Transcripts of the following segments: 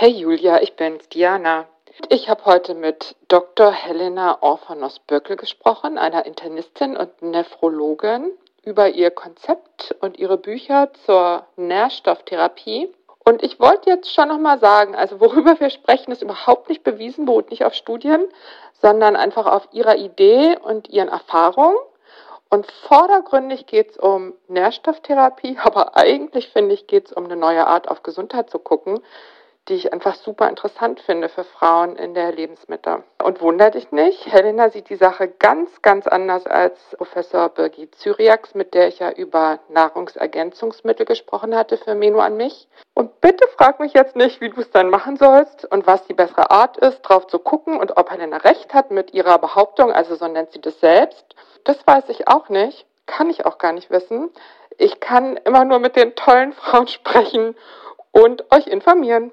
Hey Julia, ich bin's, Diana. Ich habe heute mit Dr. Helena Orphanos-Böckel gesprochen, einer Internistin und Nephrologin, über ihr Konzept und ihre Bücher zur Nährstofftherapie. Und ich wollte jetzt schon nochmal sagen, also worüber wir sprechen, ist überhaupt nicht bewiesen, beruht nicht auf Studien, sondern einfach auf ihrer Idee und ihren Erfahrungen. Und vordergründig geht es um Nährstofftherapie, aber eigentlich finde ich, geht es um eine neue Art auf Gesundheit zu gucken, die ich einfach super interessant finde für Frauen in der Lebensmitte. Und wundert dich nicht, Helena sieht die Sache ganz, ganz anders als Professor Birgit Zyriax, mit der ich ja über Nahrungsergänzungsmittel gesprochen hatte für Meno an mich. Und bitte frag mich jetzt nicht, wie du es dann machen sollst und was die bessere Art ist, drauf zu gucken und ob Helena recht hat mit ihrer Behauptung, also so nennt sie das selbst. Das weiß ich auch nicht, kann ich auch gar nicht wissen. Ich kann immer nur mit den tollen Frauen sprechen und euch informieren.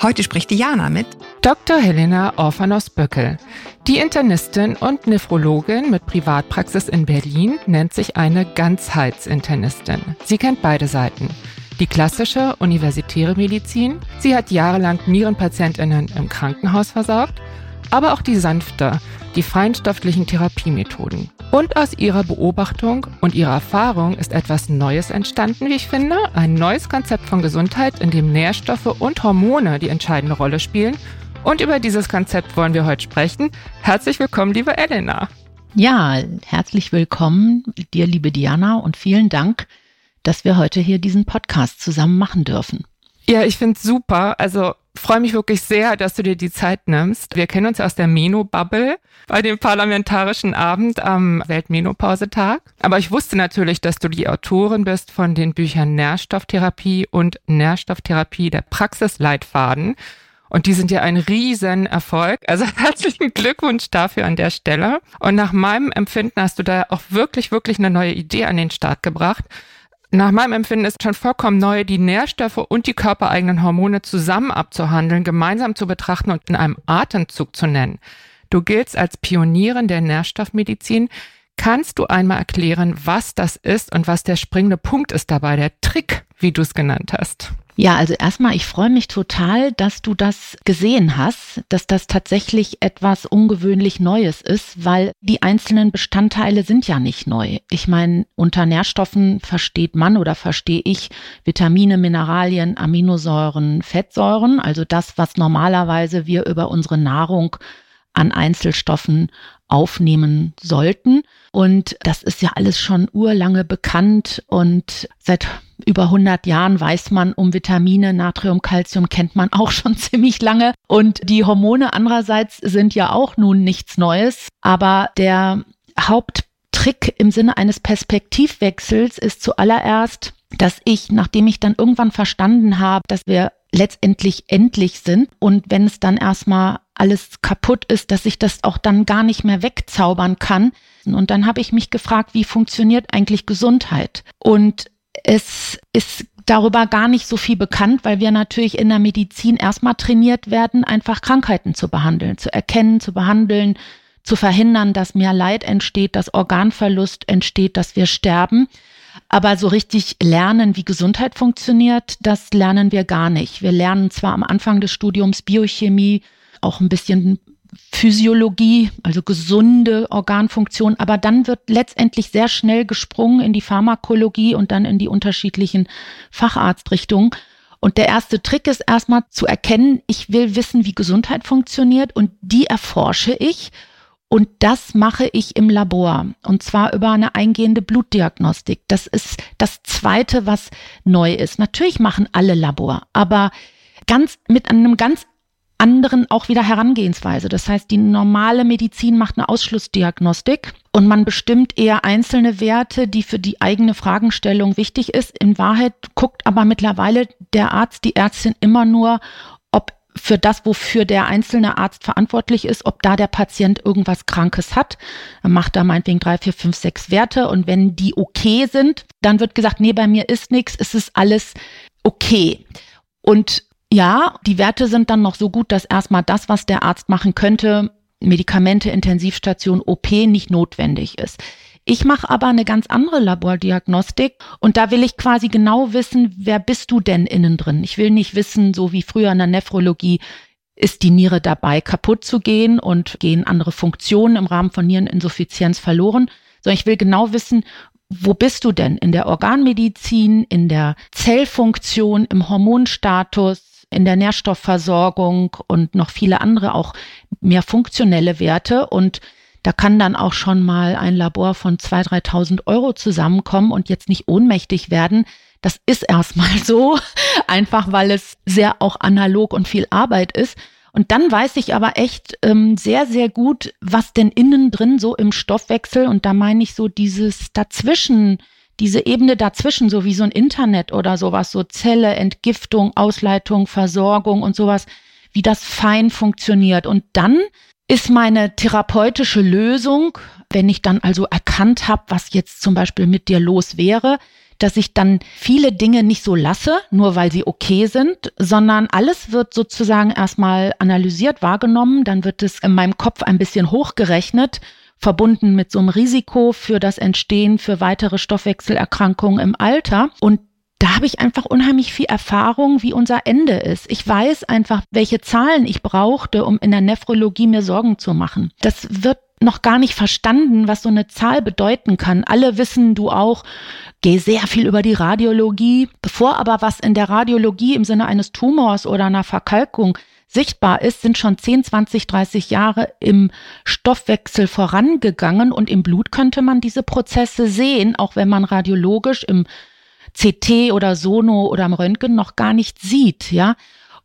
Heute spricht Diana mit Dr. Helena Orphanos-Böckel. Die Internistin und Nephrologin mit Privatpraxis in Berlin nennt sich eine Ganzheitsinternistin. Sie kennt beide Seiten. Die klassische universitäre Medizin, sie hat jahrelang Nierenpatientinnen im Krankenhaus versorgt, aber auch die sanfte, die feinstofflichen Therapiemethoden. Und aus ihrer Beobachtung und ihrer Erfahrung ist etwas Neues entstanden, wie ich finde. Ein neues Konzept von Gesundheit, in dem Nährstoffe und Hormone die entscheidende Rolle spielen. Und über dieses Konzept wollen wir heute sprechen. Herzlich willkommen, liebe Elena. Ja, herzlich willkommen dir, liebe Diana, und vielen Dank, dass wir heute hier diesen Podcast zusammen machen dürfen. Ja, ich finde es super. Also freue mich wirklich sehr, dass du dir die Zeit nimmst. Wir kennen uns aus der Meno-Bubble bei dem Parlamentarischen Abend am Weltmenopausetag. Aber ich wusste natürlich, dass du die Autorin bist von den Büchern Nährstofftherapie und Nährstofftherapie der Praxisleitfaden. Und die sind ja ein Riesenerfolg. Also herzlichen Glückwunsch dafür an der Stelle. Und nach meinem Empfinden hast du da auch wirklich, wirklich eine neue Idee an den Start gebracht nach meinem Empfinden ist schon vollkommen neu, die Nährstoffe und die körpereigenen Hormone zusammen abzuhandeln, gemeinsam zu betrachten und in einem Atemzug zu nennen. Du giltst als Pionierin der Nährstoffmedizin. Kannst du einmal erklären, was das ist und was der springende Punkt ist dabei, der Trick, wie du es genannt hast? Ja, also erstmal, ich freue mich total, dass du das gesehen hast, dass das tatsächlich etwas ungewöhnlich Neues ist, weil die einzelnen Bestandteile sind ja nicht neu. Ich meine, unter Nährstoffen versteht man oder verstehe ich Vitamine, Mineralien, Aminosäuren, Fettsäuren, also das, was normalerweise wir über unsere Nahrung an Einzelstoffen aufnehmen sollten. Und das ist ja alles schon urlange bekannt und seit über 100 Jahren weiß man um Vitamine, Natrium, Calcium kennt man auch schon ziemlich lange. Und die Hormone andererseits sind ja auch nun nichts Neues. Aber der Haupttrick im Sinne eines Perspektivwechsels ist zuallererst, dass ich, nachdem ich dann irgendwann verstanden habe, dass wir letztendlich endlich sind und wenn es dann erstmal alles kaputt ist, dass ich das auch dann gar nicht mehr wegzaubern kann. Und dann habe ich mich gefragt, wie funktioniert eigentlich Gesundheit? Und es ist darüber gar nicht so viel bekannt, weil wir natürlich in der Medizin erstmal trainiert werden, einfach Krankheiten zu behandeln, zu erkennen, zu behandeln, zu verhindern, dass mehr Leid entsteht, dass Organverlust entsteht, dass wir sterben. Aber so richtig lernen, wie Gesundheit funktioniert, das lernen wir gar nicht. Wir lernen zwar am Anfang des Studiums Biochemie, auch ein bisschen Physiologie, also gesunde Organfunktion, aber dann wird letztendlich sehr schnell gesprungen in die Pharmakologie und dann in die unterschiedlichen Facharztrichtungen. Und der erste Trick ist erstmal zu erkennen, ich will wissen, wie Gesundheit funktioniert und die erforsche ich und das mache ich im Labor und zwar über eine eingehende Blutdiagnostik. Das ist das zweite, was neu ist. Natürlich machen alle Labor, aber ganz mit einem ganz anderen auch wieder Herangehensweise. Das heißt, die normale Medizin macht eine Ausschlussdiagnostik und man bestimmt eher einzelne Werte, die für die eigene Fragestellung wichtig ist. In Wahrheit guckt aber mittlerweile der Arzt, die Ärztin immer nur, für das, wofür der einzelne Arzt verantwortlich ist, ob da der Patient irgendwas Krankes hat. Er macht da meinetwegen drei, vier, fünf, sechs Werte und wenn die okay sind, dann wird gesagt, nee, bei mir ist nichts, es ist alles okay. Und ja, die Werte sind dann noch so gut, dass erstmal das, was der Arzt machen könnte, Medikamente, Intensivstation, OP nicht notwendig ist. Ich mache aber eine ganz andere Labordiagnostik und da will ich quasi genau wissen, wer bist du denn innen drin? Ich will nicht wissen, so wie früher in der Nephrologie, ist die Niere dabei kaputt zu gehen und gehen andere Funktionen im Rahmen von Niereninsuffizienz verloren, sondern ich will genau wissen, wo bist du denn in der Organmedizin, in der Zellfunktion, im Hormonstatus, in der Nährstoffversorgung und noch viele andere auch mehr funktionelle Werte und da kann dann auch schon mal ein Labor von 2.000, 3.000 Euro zusammenkommen und jetzt nicht ohnmächtig werden. Das ist erstmal so, einfach weil es sehr auch analog und viel Arbeit ist. Und dann weiß ich aber echt ähm, sehr, sehr gut, was denn innen drin so im Stoffwechsel, und da meine ich so dieses dazwischen, diese Ebene dazwischen, so wie so ein Internet oder sowas, so Zelle, Entgiftung, Ausleitung, Versorgung und sowas, wie das fein funktioniert. Und dann ist meine therapeutische Lösung, wenn ich dann also erkannt habe, was jetzt zum Beispiel mit dir los wäre, dass ich dann viele Dinge nicht so lasse, nur weil sie okay sind, sondern alles wird sozusagen erstmal analysiert, wahrgenommen, dann wird es in meinem Kopf ein bisschen hochgerechnet, verbunden mit so einem Risiko für das Entstehen für weitere Stoffwechselerkrankungen im Alter. Und da habe ich einfach unheimlich viel Erfahrung, wie unser Ende ist. Ich weiß einfach, welche Zahlen ich brauchte, um in der Nephrologie mir Sorgen zu machen. Das wird noch gar nicht verstanden, was so eine Zahl bedeuten kann. Alle wissen, du auch, geh sehr viel über die Radiologie. Bevor aber was in der Radiologie im Sinne eines Tumors oder einer Verkalkung sichtbar ist, sind schon 10, 20, 30 Jahre im Stoffwechsel vorangegangen und im Blut könnte man diese Prozesse sehen, auch wenn man radiologisch im CT oder Sono oder am Röntgen noch gar nicht sieht, ja.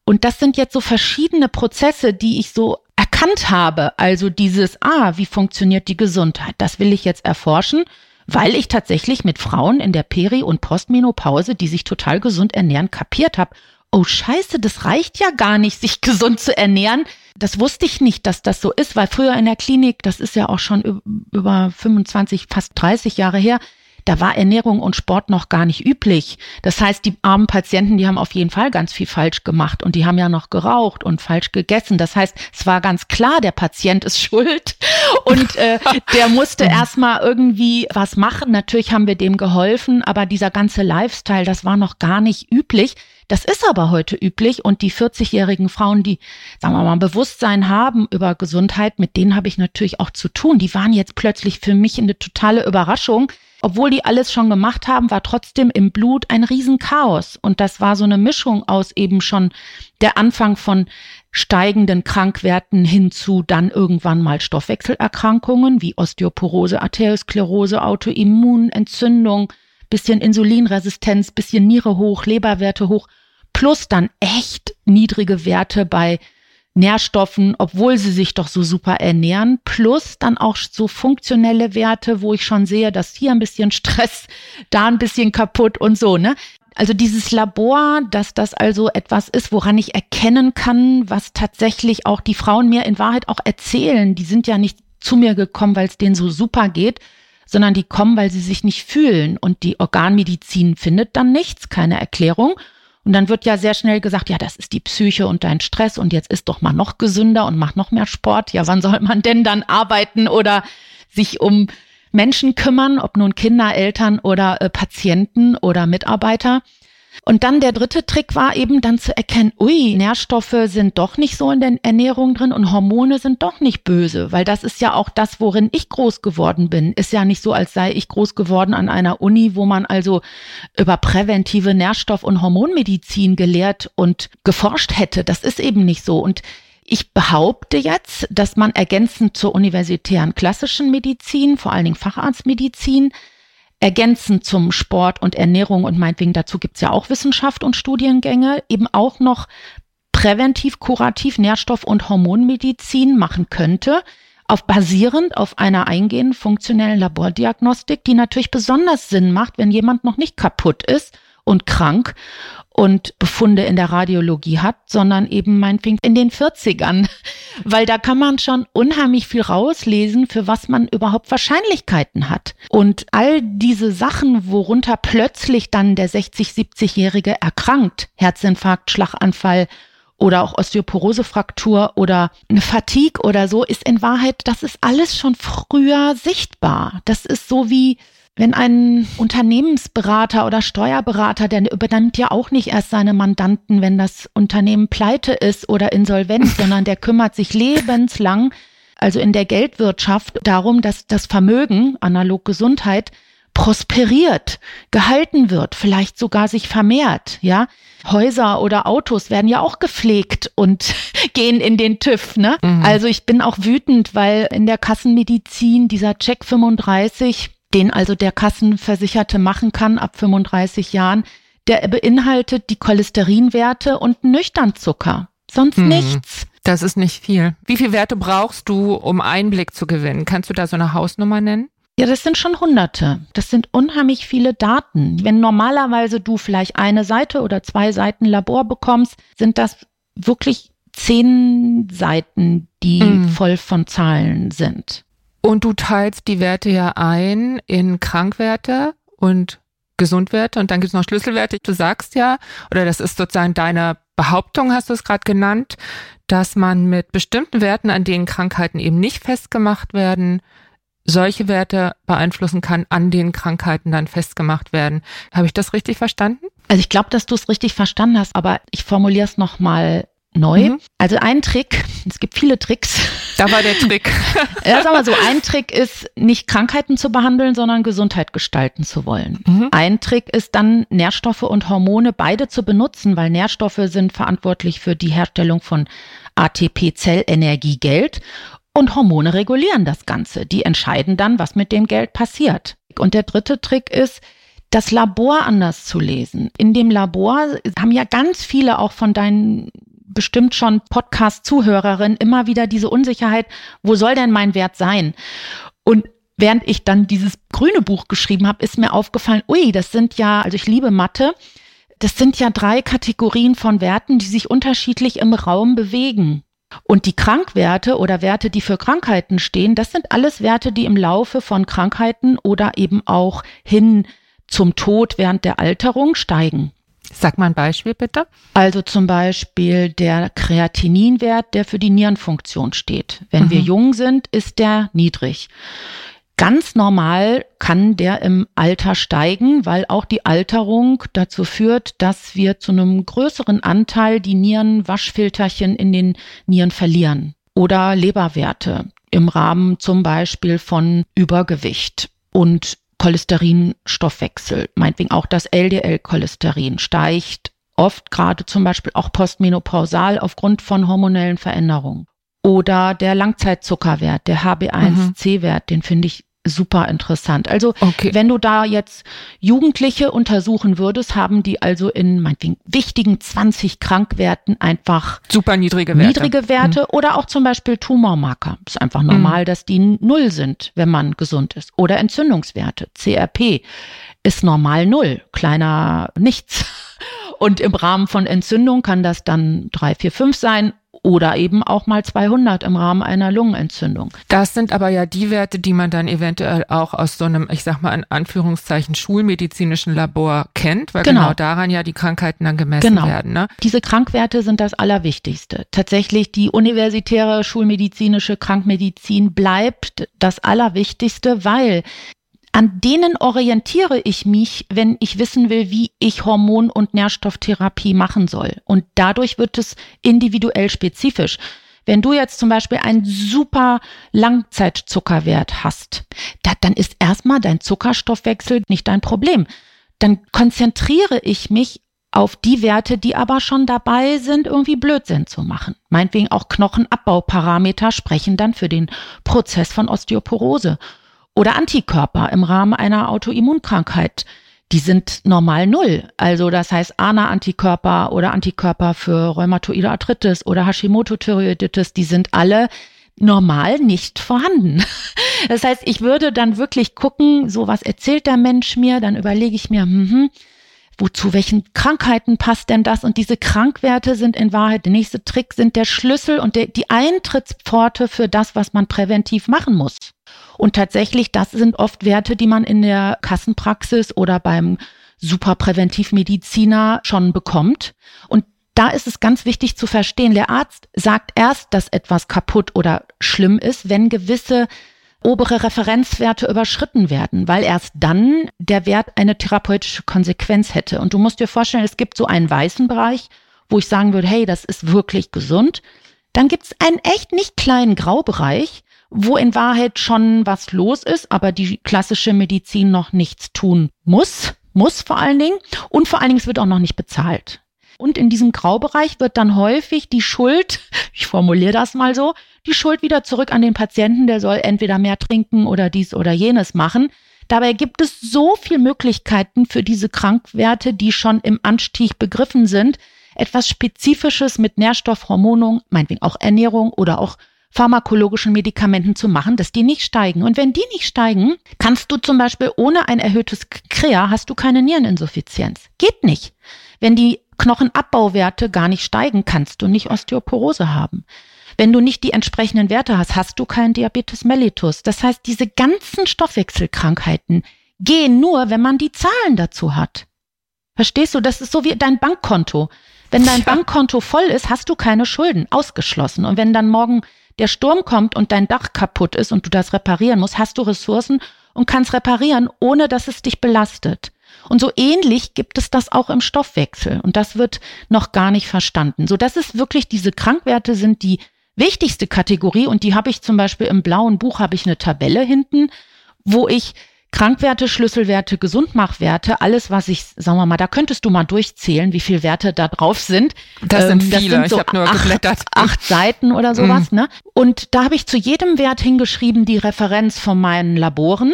Und das sind jetzt so verschiedene Prozesse, die ich so erkannt habe. Also dieses, ah, wie funktioniert die Gesundheit? Das will ich jetzt erforschen, weil ich tatsächlich mit Frauen in der Peri- und Postmenopause, die sich total gesund ernähren, kapiert habe. Oh scheiße, das reicht ja gar nicht, sich gesund zu ernähren. Das wusste ich nicht, dass das so ist, weil früher in der Klinik, das ist ja auch schon über 25, fast 30 Jahre her, da war Ernährung und Sport noch gar nicht üblich. Das heißt, die armen Patienten, die haben auf jeden Fall ganz viel falsch gemacht und die haben ja noch geraucht und falsch gegessen. Das heißt, es war ganz klar, der Patient ist schuld und äh, der musste erstmal irgendwie was machen. Natürlich haben wir dem geholfen, aber dieser ganze Lifestyle, das war noch gar nicht üblich. Das ist aber heute üblich und die 40-jährigen Frauen, die, sagen wir mal, Bewusstsein haben über Gesundheit, mit denen habe ich natürlich auch zu tun. Die waren jetzt plötzlich für mich eine totale Überraschung obwohl die alles schon gemacht haben, war trotzdem im Blut ein Riesenchaos. Und das war so eine Mischung aus eben schon der Anfang von steigenden Krankwerten hin zu dann irgendwann mal Stoffwechselerkrankungen wie Osteoporose, Arteriosklerose, Autoimmun, Entzündung, bisschen Insulinresistenz, bisschen Niere hoch, Leberwerte hoch, plus dann echt niedrige Werte bei Nährstoffen, obwohl sie sich doch so super ernähren, plus dann auch so funktionelle Werte, wo ich schon sehe, dass hier ein bisschen Stress, da ein bisschen kaputt und so, ne? Also dieses Labor, dass das also etwas ist, woran ich erkennen kann, was tatsächlich auch die Frauen mir in Wahrheit auch erzählen. Die sind ja nicht zu mir gekommen, weil es denen so super geht, sondern die kommen, weil sie sich nicht fühlen. Und die Organmedizin findet dann nichts, keine Erklärung. Und dann wird ja sehr schnell gesagt, ja, das ist die Psyche und dein Stress und jetzt ist doch mal noch gesünder und mach noch mehr Sport. Ja, wann soll man denn dann arbeiten oder sich um Menschen kümmern, ob nun Kinder, Eltern oder äh, Patienten oder Mitarbeiter? Und dann der dritte Trick war eben dann zu erkennen, ui, Nährstoffe sind doch nicht so in der Ernährung drin und Hormone sind doch nicht böse, weil das ist ja auch das, worin ich groß geworden bin. Ist ja nicht so, als sei ich groß geworden an einer Uni, wo man also über präventive Nährstoff- und Hormonmedizin gelehrt und geforscht hätte. Das ist eben nicht so. Und ich behaupte jetzt, dass man ergänzend zur universitären klassischen Medizin, vor allen Dingen Facharztmedizin, ergänzend zum Sport und Ernährung und meinetwegen dazu gibt's ja auch Wissenschaft und Studiengänge, eben auch noch präventiv, kurativ, Nährstoff- und Hormonmedizin machen könnte, auf basierend auf einer eingehenden funktionellen Labordiagnostik, die natürlich besonders Sinn macht, wenn jemand noch nicht kaputt ist und krank und Befunde in der Radiologie hat, sondern eben meinetwegen in den 40ern. Weil da kann man schon unheimlich viel rauslesen, für was man überhaupt Wahrscheinlichkeiten hat. Und all diese Sachen, worunter plötzlich dann der 60, 70-Jährige erkrankt, Herzinfarkt, Schlaganfall, oder auch Osteoporosefraktur oder eine Fatigue oder so, ist in Wahrheit, das ist alles schon früher sichtbar. Das ist so wie wenn ein Unternehmensberater oder Steuerberater, der übernimmt ja auch nicht erst seine Mandanten, wenn das Unternehmen pleite ist oder insolvent, sondern der kümmert sich lebenslang, also in der Geldwirtschaft, darum, dass das Vermögen, analog Gesundheit, prosperiert, gehalten wird, vielleicht sogar sich vermehrt, ja. Häuser oder Autos werden ja auch gepflegt und gehen in den TÜV, ne? Mhm. Also ich bin auch wütend, weil in der Kassenmedizin dieser Check 35 den also der Kassenversicherte machen kann ab 35 Jahren, der beinhaltet die Cholesterinwerte und Nüchternzucker. Sonst hm. nichts. Das ist nicht viel. Wie viele Werte brauchst du, um Einblick zu gewinnen? Kannst du da so eine Hausnummer nennen? Ja, das sind schon Hunderte. Das sind unheimlich viele Daten. Wenn normalerweise du vielleicht eine Seite oder zwei Seiten Labor bekommst, sind das wirklich zehn Seiten, die mhm. voll von Zahlen sind. Und du teilst die Werte ja ein in Krankwerte und Gesundwerte und dann gibt es noch Schlüsselwerte. Du sagst ja, oder das ist sozusagen deine Behauptung, hast du es gerade genannt, dass man mit bestimmten Werten, an denen Krankheiten eben nicht festgemacht werden, solche Werte beeinflussen kann, an denen Krankheiten dann festgemacht werden. Habe ich das richtig verstanden? Also ich glaube, dass du es richtig verstanden hast, aber ich formuliere es nochmal neu. Mhm. Also ein Trick, es gibt viele Tricks. Da war der Trick. ja, sag mal so, ein Trick ist, nicht Krankheiten zu behandeln, sondern Gesundheit gestalten zu wollen. Mhm. Ein Trick ist dann, Nährstoffe und Hormone beide zu benutzen, weil Nährstoffe sind verantwortlich für die Herstellung von ATP, Zellenergie, Geld. Und Hormone regulieren das Ganze. Die entscheiden dann, was mit dem Geld passiert. Und der dritte Trick ist, das Labor anders zu lesen. In dem Labor haben ja ganz viele auch von deinen bestimmt schon Podcast-Zuhörerin immer wieder diese Unsicherheit, wo soll denn mein Wert sein? Und während ich dann dieses grüne Buch geschrieben habe, ist mir aufgefallen, ui, das sind ja, also ich liebe Mathe, das sind ja drei Kategorien von Werten, die sich unterschiedlich im Raum bewegen. Und die Krankwerte oder Werte, die für Krankheiten stehen, das sind alles Werte, die im Laufe von Krankheiten oder eben auch hin zum Tod während der Alterung steigen. Sag mal ein Beispiel bitte. Also zum Beispiel der Kreatininwert, der für die Nierenfunktion steht. Wenn mhm. wir jung sind, ist der niedrig. Ganz normal kann der im Alter steigen, weil auch die Alterung dazu führt, dass wir zu einem größeren Anteil die Nierenwaschfilterchen in den Nieren verlieren. Oder Leberwerte im Rahmen zum Beispiel von Übergewicht. Und Cholesterinstoffwechsel, meinetwegen auch das LDL-Cholesterin steigt oft gerade zum Beispiel auch postmenopausal aufgrund von hormonellen Veränderungen. Oder der Langzeitzuckerwert, der HB1C-Wert, mhm. den finde ich super interessant. Also okay. wenn du da jetzt Jugendliche untersuchen würdest, haben die also in meinetwegen wichtigen 20 Krankwerten einfach super niedrige Werte. Niedrige Werte mhm. oder auch zum Beispiel Tumormarker. Ist einfach normal, mhm. dass die null sind, wenn man gesund ist. Oder Entzündungswerte. CRP ist normal null, kleiner nichts. Und im Rahmen von Entzündung kann das dann drei, vier, fünf sein oder eben auch mal 200 im Rahmen einer Lungenentzündung. Das sind aber ja die Werte, die man dann eventuell auch aus so einem, ich sag mal in Anführungszeichen, schulmedizinischen Labor kennt, weil genau, genau daran ja die Krankheiten dann gemessen genau. werden. Ne? Diese Krankwerte sind das Allerwichtigste. Tatsächlich die universitäre schulmedizinische Krankmedizin bleibt das Allerwichtigste, weil an denen orientiere ich mich, wenn ich wissen will, wie ich Hormon- und Nährstofftherapie machen soll. Und dadurch wird es individuell spezifisch. Wenn du jetzt zum Beispiel einen super Langzeitzuckerwert hast, da, dann ist erstmal dein Zuckerstoffwechsel nicht dein Problem. Dann konzentriere ich mich auf die Werte, die aber schon dabei sind, irgendwie Blödsinn zu machen. Meinetwegen auch Knochenabbauparameter sprechen dann für den Prozess von Osteoporose oder Antikörper im Rahmen einer Autoimmunkrankheit. Die sind normal null. Also das heißt ANA-Antikörper oder Antikörper für Rheumatoide Arthritis oder Hashimoto-Thyreoiditis, die sind alle normal nicht vorhanden. Das heißt, ich würde dann wirklich gucken, so was erzählt der Mensch mir, dann überlege ich mir, hm, hm, wozu welchen Krankheiten passt denn das? Und diese Krankwerte sind in Wahrheit, der nächste Trick sind der Schlüssel und der, die Eintrittspforte für das, was man präventiv machen muss. Und tatsächlich, das sind oft Werte, die man in der Kassenpraxis oder beim Superpräventivmediziner schon bekommt. Und da ist es ganz wichtig zu verstehen, der Arzt sagt erst, dass etwas kaputt oder schlimm ist, wenn gewisse obere Referenzwerte überschritten werden, weil erst dann der Wert eine therapeutische Konsequenz hätte. Und du musst dir vorstellen, es gibt so einen weißen Bereich, wo ich sagen würde, hey, das ist wirklich gesund. Dann gibt es einen echt nicht kleinen Graubereich, wo in Wahrheit schon was los ist, aber die klassische Medizin noch nichts tun muss, muss vor allen Dingen. Und vor allen Dingen, es wird auch noch nicht bezahlt. Und in diesem Graubereich wird dann häufig die Schuld, ich formuliere das mal so, die Schuld wieder zurück an den Patienten, der soll entweder mehr trinken oder dies oder jenes machen. Dabei gibt es so viele Möglichkeiten für diese Krankwerte, die schon im Anstieg begriffen sind, etwas Spezifisches mit Nährstoffhormonung, meinetwegen auch Ernährung oder auch pharmakologischen Medikamenten zu machen, dass die nicht steigen. Und wenn die nicht steigen, kannst du zum Beispiel ohne ein erhöhtes Krea hast du keine Niereninsuffizienz. Geht nicht. Wenn die Knochenabbauwerte gar nicht steigen, kannst du nicht Osteoporose haben. Wenn du nicht die entsprechenden Werte hast, hast du keinen Diabetes mellitus. Das heißt, diese ganzen Stoffwechselkrankheiten gehen nur, wenn man die Zahlen dazu hat. Verstehst du? Das ist so wie dein Bankkonto. Wenn dein Bankkonto voll ist, hast du keine Schulden, ausgeschlossen. Und wenn dann morgen der Sturm kommt und dein Dach kaputt ist und du das reparieren musst, hast du Ressourcen und kannst reparieren, ohne dass es dich belastet. Und so ähnlich gibt es das auch im Stoffwechsel. Und das wird noch gar nicht verstanden. So dass es wirklich diese Krankwerte sind, die wichtigste Kategorie. Und die habe ich zum Beispiel im blauen Buch habe ich eine Tabelle hinten, wo ich Krankwerte, Schlüsselwerte, Gesundmachwerte, alles, was ich, sagen wir mal, da könntest du mal durchzählen, wie viele Werte da drauf sind. Das sind ähm, das viele, sind so ich habe nur acht, geblättert. Acht Seiten oder sowas, mm. ne? Und da habe ich zu jedem Wert hingeschrieben die Referenz von meinen Laboren.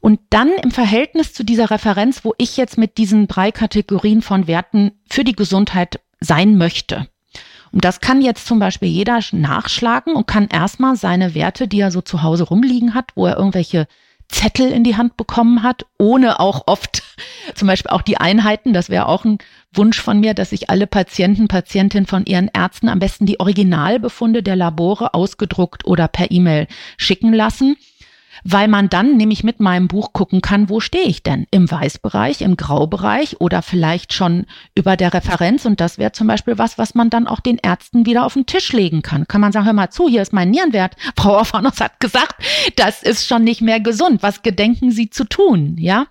Und dann im Verhältnis zu dieser Referenz, wo ich jetzt mit diesen drei Kategorien von Werten für die Gesundheit sein möchte. Und das kann jetzt zum Beispiel jeder nachschlagen und kann erstmal seine Werte, die er so zu Hause rumliegen hat, wo er irgendwelche Zettel in die Hand bekommen hat, ohne auch oft zum Beispiel auch die Einheiten. Das wäre auch ein Wunsch von mir, dass sich alle Patienten, Patientinnen von ihren Ärzten am besten die Originalbefunde der Labore ausgedruckt oder per E-Mail schicken lassen weil man dann nämlich mit meinem Buch gucken kann, wo stehe ich denn? Im Weißbereich, im Graubereich oder vielleicht schon über der Referenz. Und das wäre zum Beispiel was, was man dann auch den Ärzten wieder auf den Tisch legen kann. Kann man sagen, hör mal zu, hier ist mein Nierenwert. Frau Orphanos hat gesagt, das ist schon nicht mehr gesund. Was gedenken Sie zu tun? Ja,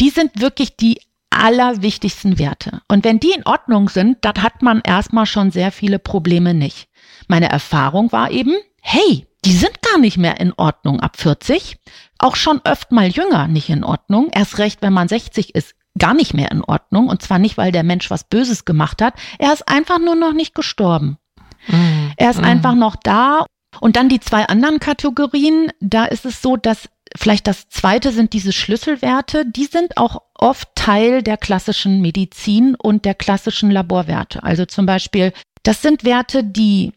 die sind wirklich die allerwichtigsten Werte. Und wenn die in Ordnung sind, dann hat man erstmal schon sehr viele Probleme nicht. Meine Erfahrung war eben, hey, die sind gar nicht mehr in Ordnung ab 40. Auch schon öfter mal jünger nicht in Ordnung. Erst recht, wenn man 60 ist, gar nicht mehr in Ordnung. Und zwar nicht, weil der Mensch was Böses gemacht hat. Er ist einfach nur noch nicht gestorben. Mhm. Er ist mhm. einfach noch da. Und dann die zwei anderen Kategorien. Da ist es so, dass vielleicht das zweite sind diese Schlüsselwerte. Die sind auch oft Teil der klassischen Medizin und der klassischen Laborwerte. Also zum Beispiel, das sind Werte, die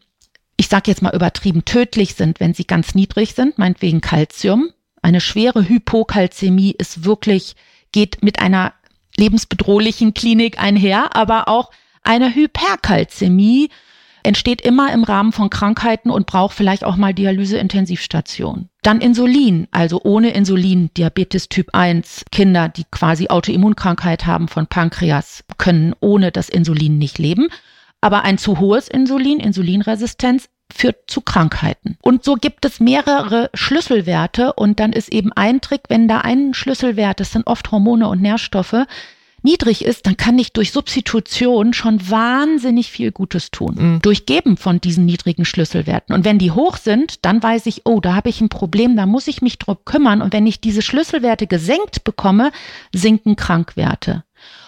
ich sage jetzt mal übertrieben, tödlich sind, wenn sie ganz niedrig sind, meinetwegen Calcium. Eine schwere Hypokalzämie ist wirklich, geht mit einer lebensbedrohlichen Klinik einher, aber auch eine Hyperkalzämie entsteht immer im Rahmen von Krankheiten und braucht vielleicht auch mal Dialyseintensivstation. Dann Insulin, also ohne Insulin, Diabetes Typ 1, Kinder, die quasi Autoimmunkrankheit haben von Pankreas, können ohne das Insulin nicht leben. Aber ein zu hohes Insulin, Insulinresistenz, führt zu Krankheiten. Und so gibt es mehrere Schlüsselwerte und dann ist eben ein Trick, wenn da ein Schlüsselwert, das sind oft Hormone und Nährstoffe, niedrig ist, dann kann ich durch Substitution schon wahnsinnig viel Gutes tun. Mhm. Durch Geben von diesen niedrigen Schlüsselwerten. Und wenn die hoch sind, dann weiß ich, oh, da habe ich ein Problem, da muss ich mich drum kümmern. Und wenn ich diese Schlüsselwerte gesenkt bekomme, sinken Krankwerte.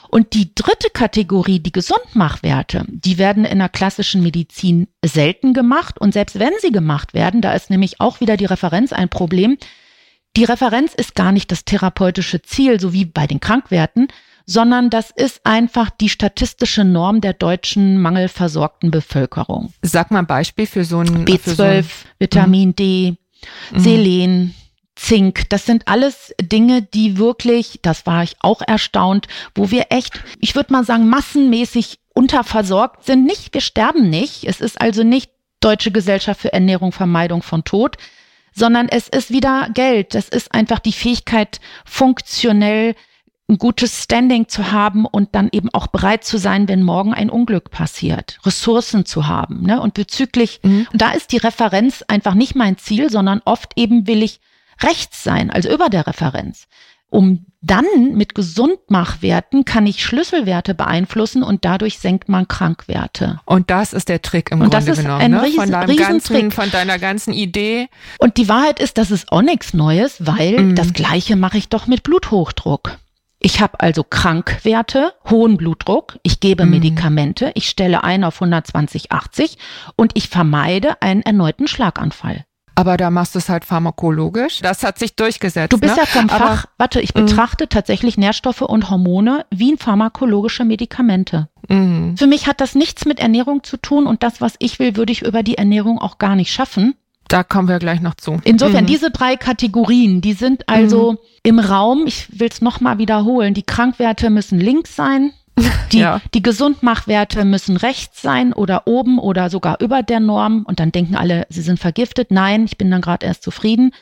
Und die dritte Kategorie, die Gesundmachwerte, die werden in der klassischen Medizin selten gemacht. Und selbst wenn sie gemacht werden, da ist nämlich auch wieder die Referenz ein Problem. Die Referenz ist gar nicht das therapeutische Ziel, so wie bei den Krankwerten, sondern das ist einfach die statistische Norm der deutschen mangelversorgten Bevölkerung. Sag mal ein Beispiel für so ein B12, so ein, Vitamin D, mhm. Selen, Zink, das sind alles Dinge, die wirklich, das war ich auch erstaunt, wo wir echt, ich würde mal sagen, massenmäßig unterversorgt sind. Nicht, wir sterben nicht. Es ist also nicht Deutsche Gesellschaft für Ernährung, Vermeidung von Tod, sondern es ist wieder Geld. Das ist einfach die Fähigkeit, funktionell ein gutes Standing zu haben und dann eben auch bereit zu sein, wenn morgen ein Unglück passiert, Ressourcen zu haben. Ne? Und bezüglich, mhm. und da ist die Referenz einfach nicht mein Ziel, sondern oft eben will ich rechts sein, also über der Referenz. Um dann mit Gesundmachwerten kann ich Schlüsselwerte beeinflussen und dadurch senkt man Krankwerte. Und das ist der Trick im und Grunde das ist genommen, ein ne? Riesen, von, deinem ganzen, von deiner ganzen Idee. Und die Wahrheit ist, das ist auch nichts Neues, weil Mhm. das Gleiche mache ich doch mit Bluthochdruck. Ich habe also Krankwerte, hohen Blutdruck, ich gebe Mhm. Medikamente, ich stelle ein auf 120, 80 und ich vermeide einen erneuten Schlaganfall. Aber da machst du es halt pharmakologisch. Das hat sich durchgesetzt. Du bist ne? ja vom Aber- Fach, warte, ich Mhm. betrachte tatsächlich Nährstoffe und Hormone wie pharmakologische Medikamente. Mhm. Für mich hat das nichts mit Ernährung zu tun und das, was ich will, würde ich über die Ernährung auch gar nicht schaffen. Da kommen wir gleich noch zu. Insofern, Mhm. diese drei Kategorien, die sind also im Raum, ich will es nochmal wiederholen, die Krankwerte müssen links sein, die, Ja. die Gesundmachwerte müssen rechts sein oder oben oder sogar über der Norm und dann denken alle, sie sind vergiftet. Nein, ich bin dann gerade erst zufrieden.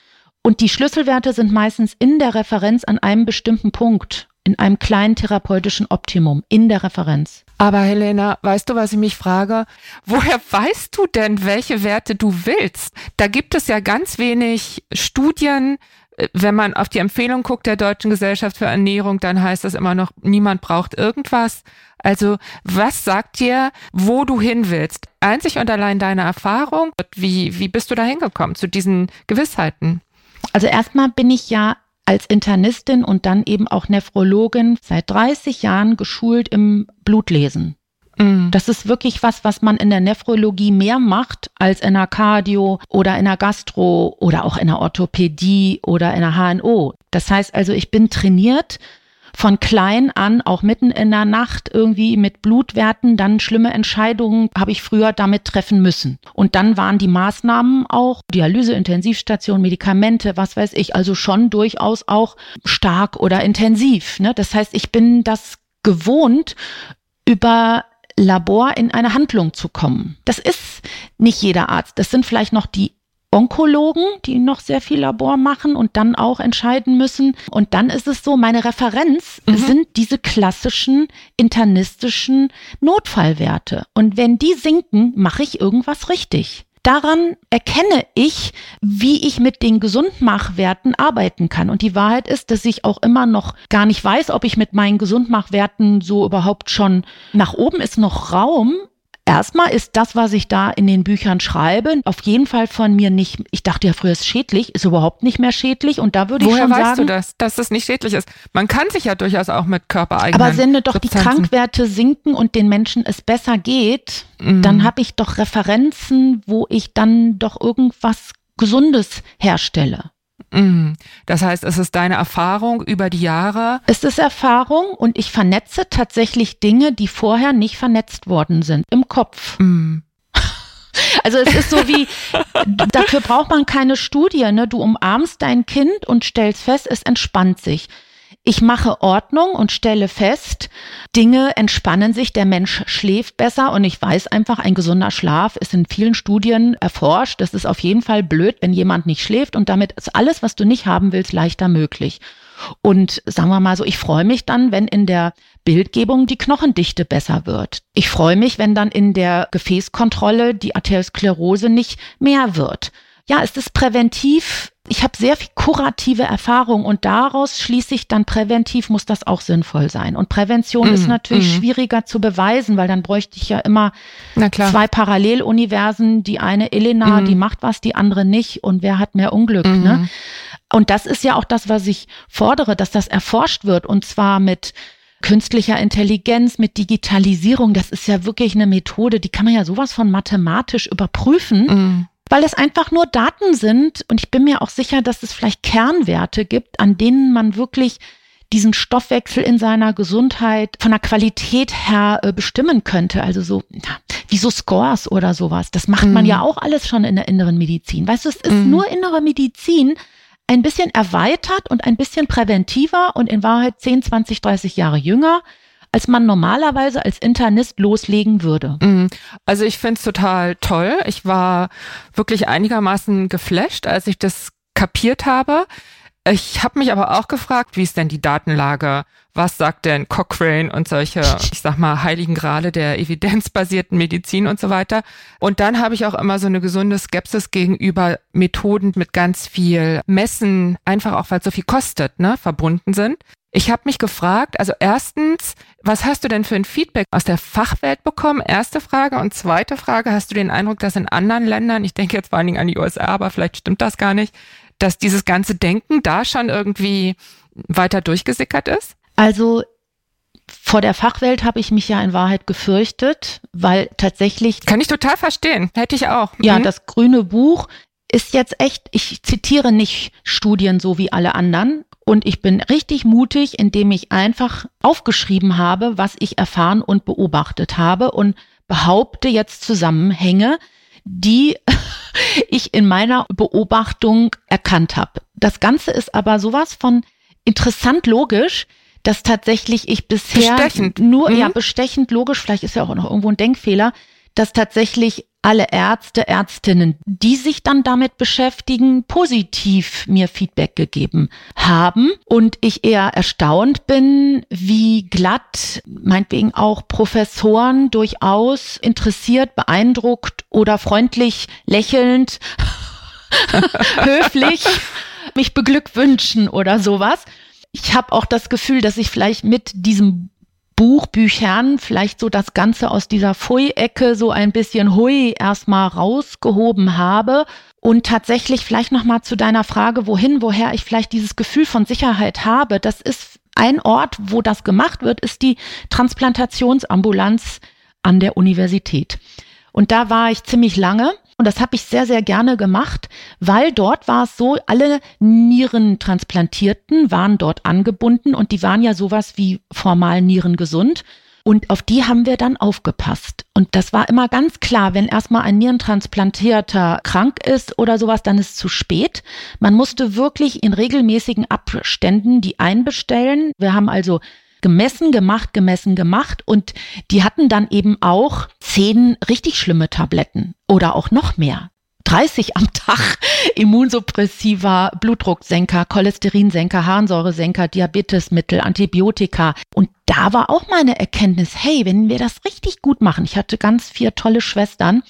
Und die Schlüsselwerte sind meistens in der Referenz an einem bestimmten Punkt, in einem kleinen therapeutischen Optimum, in der Referenz. Aber Helena, weißt du, was ich mich frage? Woher weißt du denn, welche Werte du willst? Da gibt es ja ganz wenig Studien. Wenn man auf die Empfehlung guckt der Deutschen Gesellschaft für Ernährung, dann heißt das immer noch, niemand braucht irgendwas. Also, was sagt dir, wo du hin willst? Einzig und allein deine Erfahrung? Wie, wie bist du da hingekommen zu diesen Gewissheiten? Also erstmal bin ich ja als Internistin und dann eben auch Nephrologin seit 30 Jahren geschult im Blutlesen. Mhm. Das ist wirklich was, was man in der Nephrologie mehr macht als in der Cardio oder in der Gastro oder auch in der Orthopädie oder in der HNO. Das heißt also, ich bin trainiert von klein an, auch mitten in der Nacht irgendwie mit Blutwerten, dann schlimme Entscheidungen habe ich früher damit treffen müssen. Und dann waren die Maßnahmen auch Dialyse, Intensivstation, Medikamente, was weiß ich, also schon durchaus auch stark oder intensiv. Ne? Das heißt, ich bin das gewohnt, über Labor in eine Handlung zu kommen. Das ist nicht jeder Arzt. Das sind vielleicht noch die Onkologen, die noch sehr viel Labor machen und dann auch entscheiden müssen. Und dann ist es so, meine Referenz Mhm. sind diese klassischen internistischen Notfallwerte. Und wenn die sinken, mache ich irgendwas richtig. Daran erkenne ich, wie ich mit den Gesundmachwerten arbeiten kann. Und die Wahrheit ist, dass ich auch immer noch gar nicht weiß, ob ich mit meinen Gesundmachwerten so überhaupt schon nach oben ist noch Raum. Erstmal ist das, was ich da in den Büchern schreibe, auf jeden Fall von mir nicht, ich dachte ja früher, es ist schädlich, ist überhaupt nicht mehr schädlich. Und da würde ich Woher schon weißt sagen, du das, dass es nicht schädlich ist? Man kann sich ja durchaus auch mit körpereigenen aber wenn doch die Substanzen- Krankwerte sinken und den Menschen es besser geht, Mhm. dann habe ich doch Referenzen, wo ich dann doch irgendwas Gesundes herstelle. Mhm. Das heißt, es ist deine Erfahrung über die Jahre. Es ist Erfahrung und ich vernetze tatsächlich Dinge, die vorher nicht vernetzt worden sind, im Kopf. Mhm. Also es ist so wie, dafür braucht man keine Studie. Ne? Du umarmst dein Kind und stellst fest, es entspannt sich. Ich mache Ordnung und stelle fest, Dinge entspannen sich, der Mensch schläft besser und ich weiß einfach, ein gesunder Schlaf ist in vielen Studien erforscht. Das ist auf jeden Fall blöd, wenn jemand nicht schläft und damit ist alles, was du nicht haben willst, leichter möglich. Und sagen wir mal so, ich freue mich dann, wenn in der Bildgebung die Knochendichte besser wird. Ich freue mich, wenn dann in der Gefäßkontrolle die Arteriosklerose nicht mehr wird. Ja, es ist präventiv. Ich habe sehr viel kurative Erfahrung und daraus schließe ich dann präventiv muss das auch sinnvoll sein. Und Prävention Mhm, ist natürlich mhm. schwieriger zu beweisen, weil dann bräuchte ich ja immer zwei Paralleluniversen. Die eine Elena, Mhm. die macht was, die andere nicht. Und wer hat mehr Unglück? Ne? Und das ist ja auch das, was ich fordere, dass das erforscht wird und zwar mit künstlicher Intelligenz, mit Digitalisierung. Das ist ja wirklich eine Methode, die kann man ja sowas von mathematisch überprüfen, Mhm. Weil es einfach nur Daten sind. Und ich bin mir auch sicher, dass es vielleicht Kernwerte gibt, an denen man wirklich diesen Stoffwechsel in seiner Gesundheit von der Qualität her äh, bestimmen könnte. Also so, wie so Scores oder sowas. Das macht man Mhm. ja auch alles schon in der inneren Medizin. Weißt du, es ist Mhm. nur innere Medizin, ein bisschen erweitert und ein bisschen präventiver und in Wahrheit 10, 20, 30 Jahre jünger als man normalerweise als Internist loslegen würde. Mhm. Also ich finde es total toll. Ich war wirklich einigermaßen geflasht, als ich das kapiert habe. Ich habe mich aber auch gefragt, wie ist denn die Datenlage? Was sagt denn Cochrane und solche, ich sag mal, heiligen Grale der evidenzbasierten Medizin und so weiter? Und dann habe ich auch immer so eine gesunde Skepsis gegenüber Methoden mit ganz viel Messen, einfach auch weil es so viel kostet, ne, verbunden sind. Ich habe mich gefragt, also erstens, was hast du denn für ein Feedback aus der Fachwelt bekommen? Erste Frage. Und zweite Frage, hast du den Eindruck, dass in anderen Ländern, ich denke jetzt vor allen Dingen an die USA, aber vielleicht stimmt das gar nicht, dass dieses ganze Denken da schon irgendwie weiter durchgesickert ist? Also vor der Fachwelt habe ich mich ja in Wahrheit gefürchtet, weil tatsächlich. Kann ich total verstehen. Hätte ich auch. Ja, mhm. das grüne Buch ist jetzt echt, ich zitiere nicht Studien so wie alle anderen, und ich bin richtig mutig, indem ich einfach aufgeschrieben habe, was ich erfahren und beobachtet habe und behaupte jetzt Zusammenhänge, die ich in meiner Beobachtung erkannt habe. Das Ganze ist aber sowas von interessant logisch, dass tatsächlich ich bisher bestechend. nur, mhm. ja, bestechend logisch, vielleicht ist ja auch noch irgendwo ein Denkfehler, dass tatsächlich alle Ärzte, Ärztinnen, die sich dann damit beschäftigen, positiv mir Feedback gegeben haben und ich eher erstaunt bin, wie glatt meinetwegen auch Professoren durchaus interessiert, beeindruckt oder freundlich lächelnd, höflich mich beglückwünschen oder sowas. Ich habe auch das Gefühl, dass ich vielleicht mit diesem Buchbüchern vielleicht so das Ganze aus dieser Pfui-Ecke so ein bisschen hui erstmal rausgehoben habe und tatsächlich vielleicht nochmal zu deiner Frage, wohin, woher ich vielleicht dieses Gefühl von Sicherheit habe. Das ist ein Ort, wo das gemacht wird, ist die Transplantationsambulanz an der Universität. Und da war ich ziemlich lange und das habe ich sehr, sehr gerne gemacht, weil dort war es so, alle Nierentransplantierten waren dort angebunden und die waren ja sowas wie formal nierengesund. Und auf die haben wir dann aufgepasst. Und das war immer ganz klar, wenn erstmal ein Nierentransplantierter krank ist oder sowas, dann ist es zu spät. Man musste wirklich in regelmäßigen Abständen die einbestellen. Wir haben also gemessen, gemacht, gemessen, gemacht und die hatten dann eben auch zehn richtig schlimme Tabletten oder auch noch mehr. 30 am Tag Immunsuppressiva, Blutdrucksenker, Cholesterinsenker, Harnsäuresenker, Diabetesmittel, Antibiotika. Und da war auch meine Erkenntnis, hey, wenn wir das richtig gut machen, ich hatte ganz vier tolle Schwestern,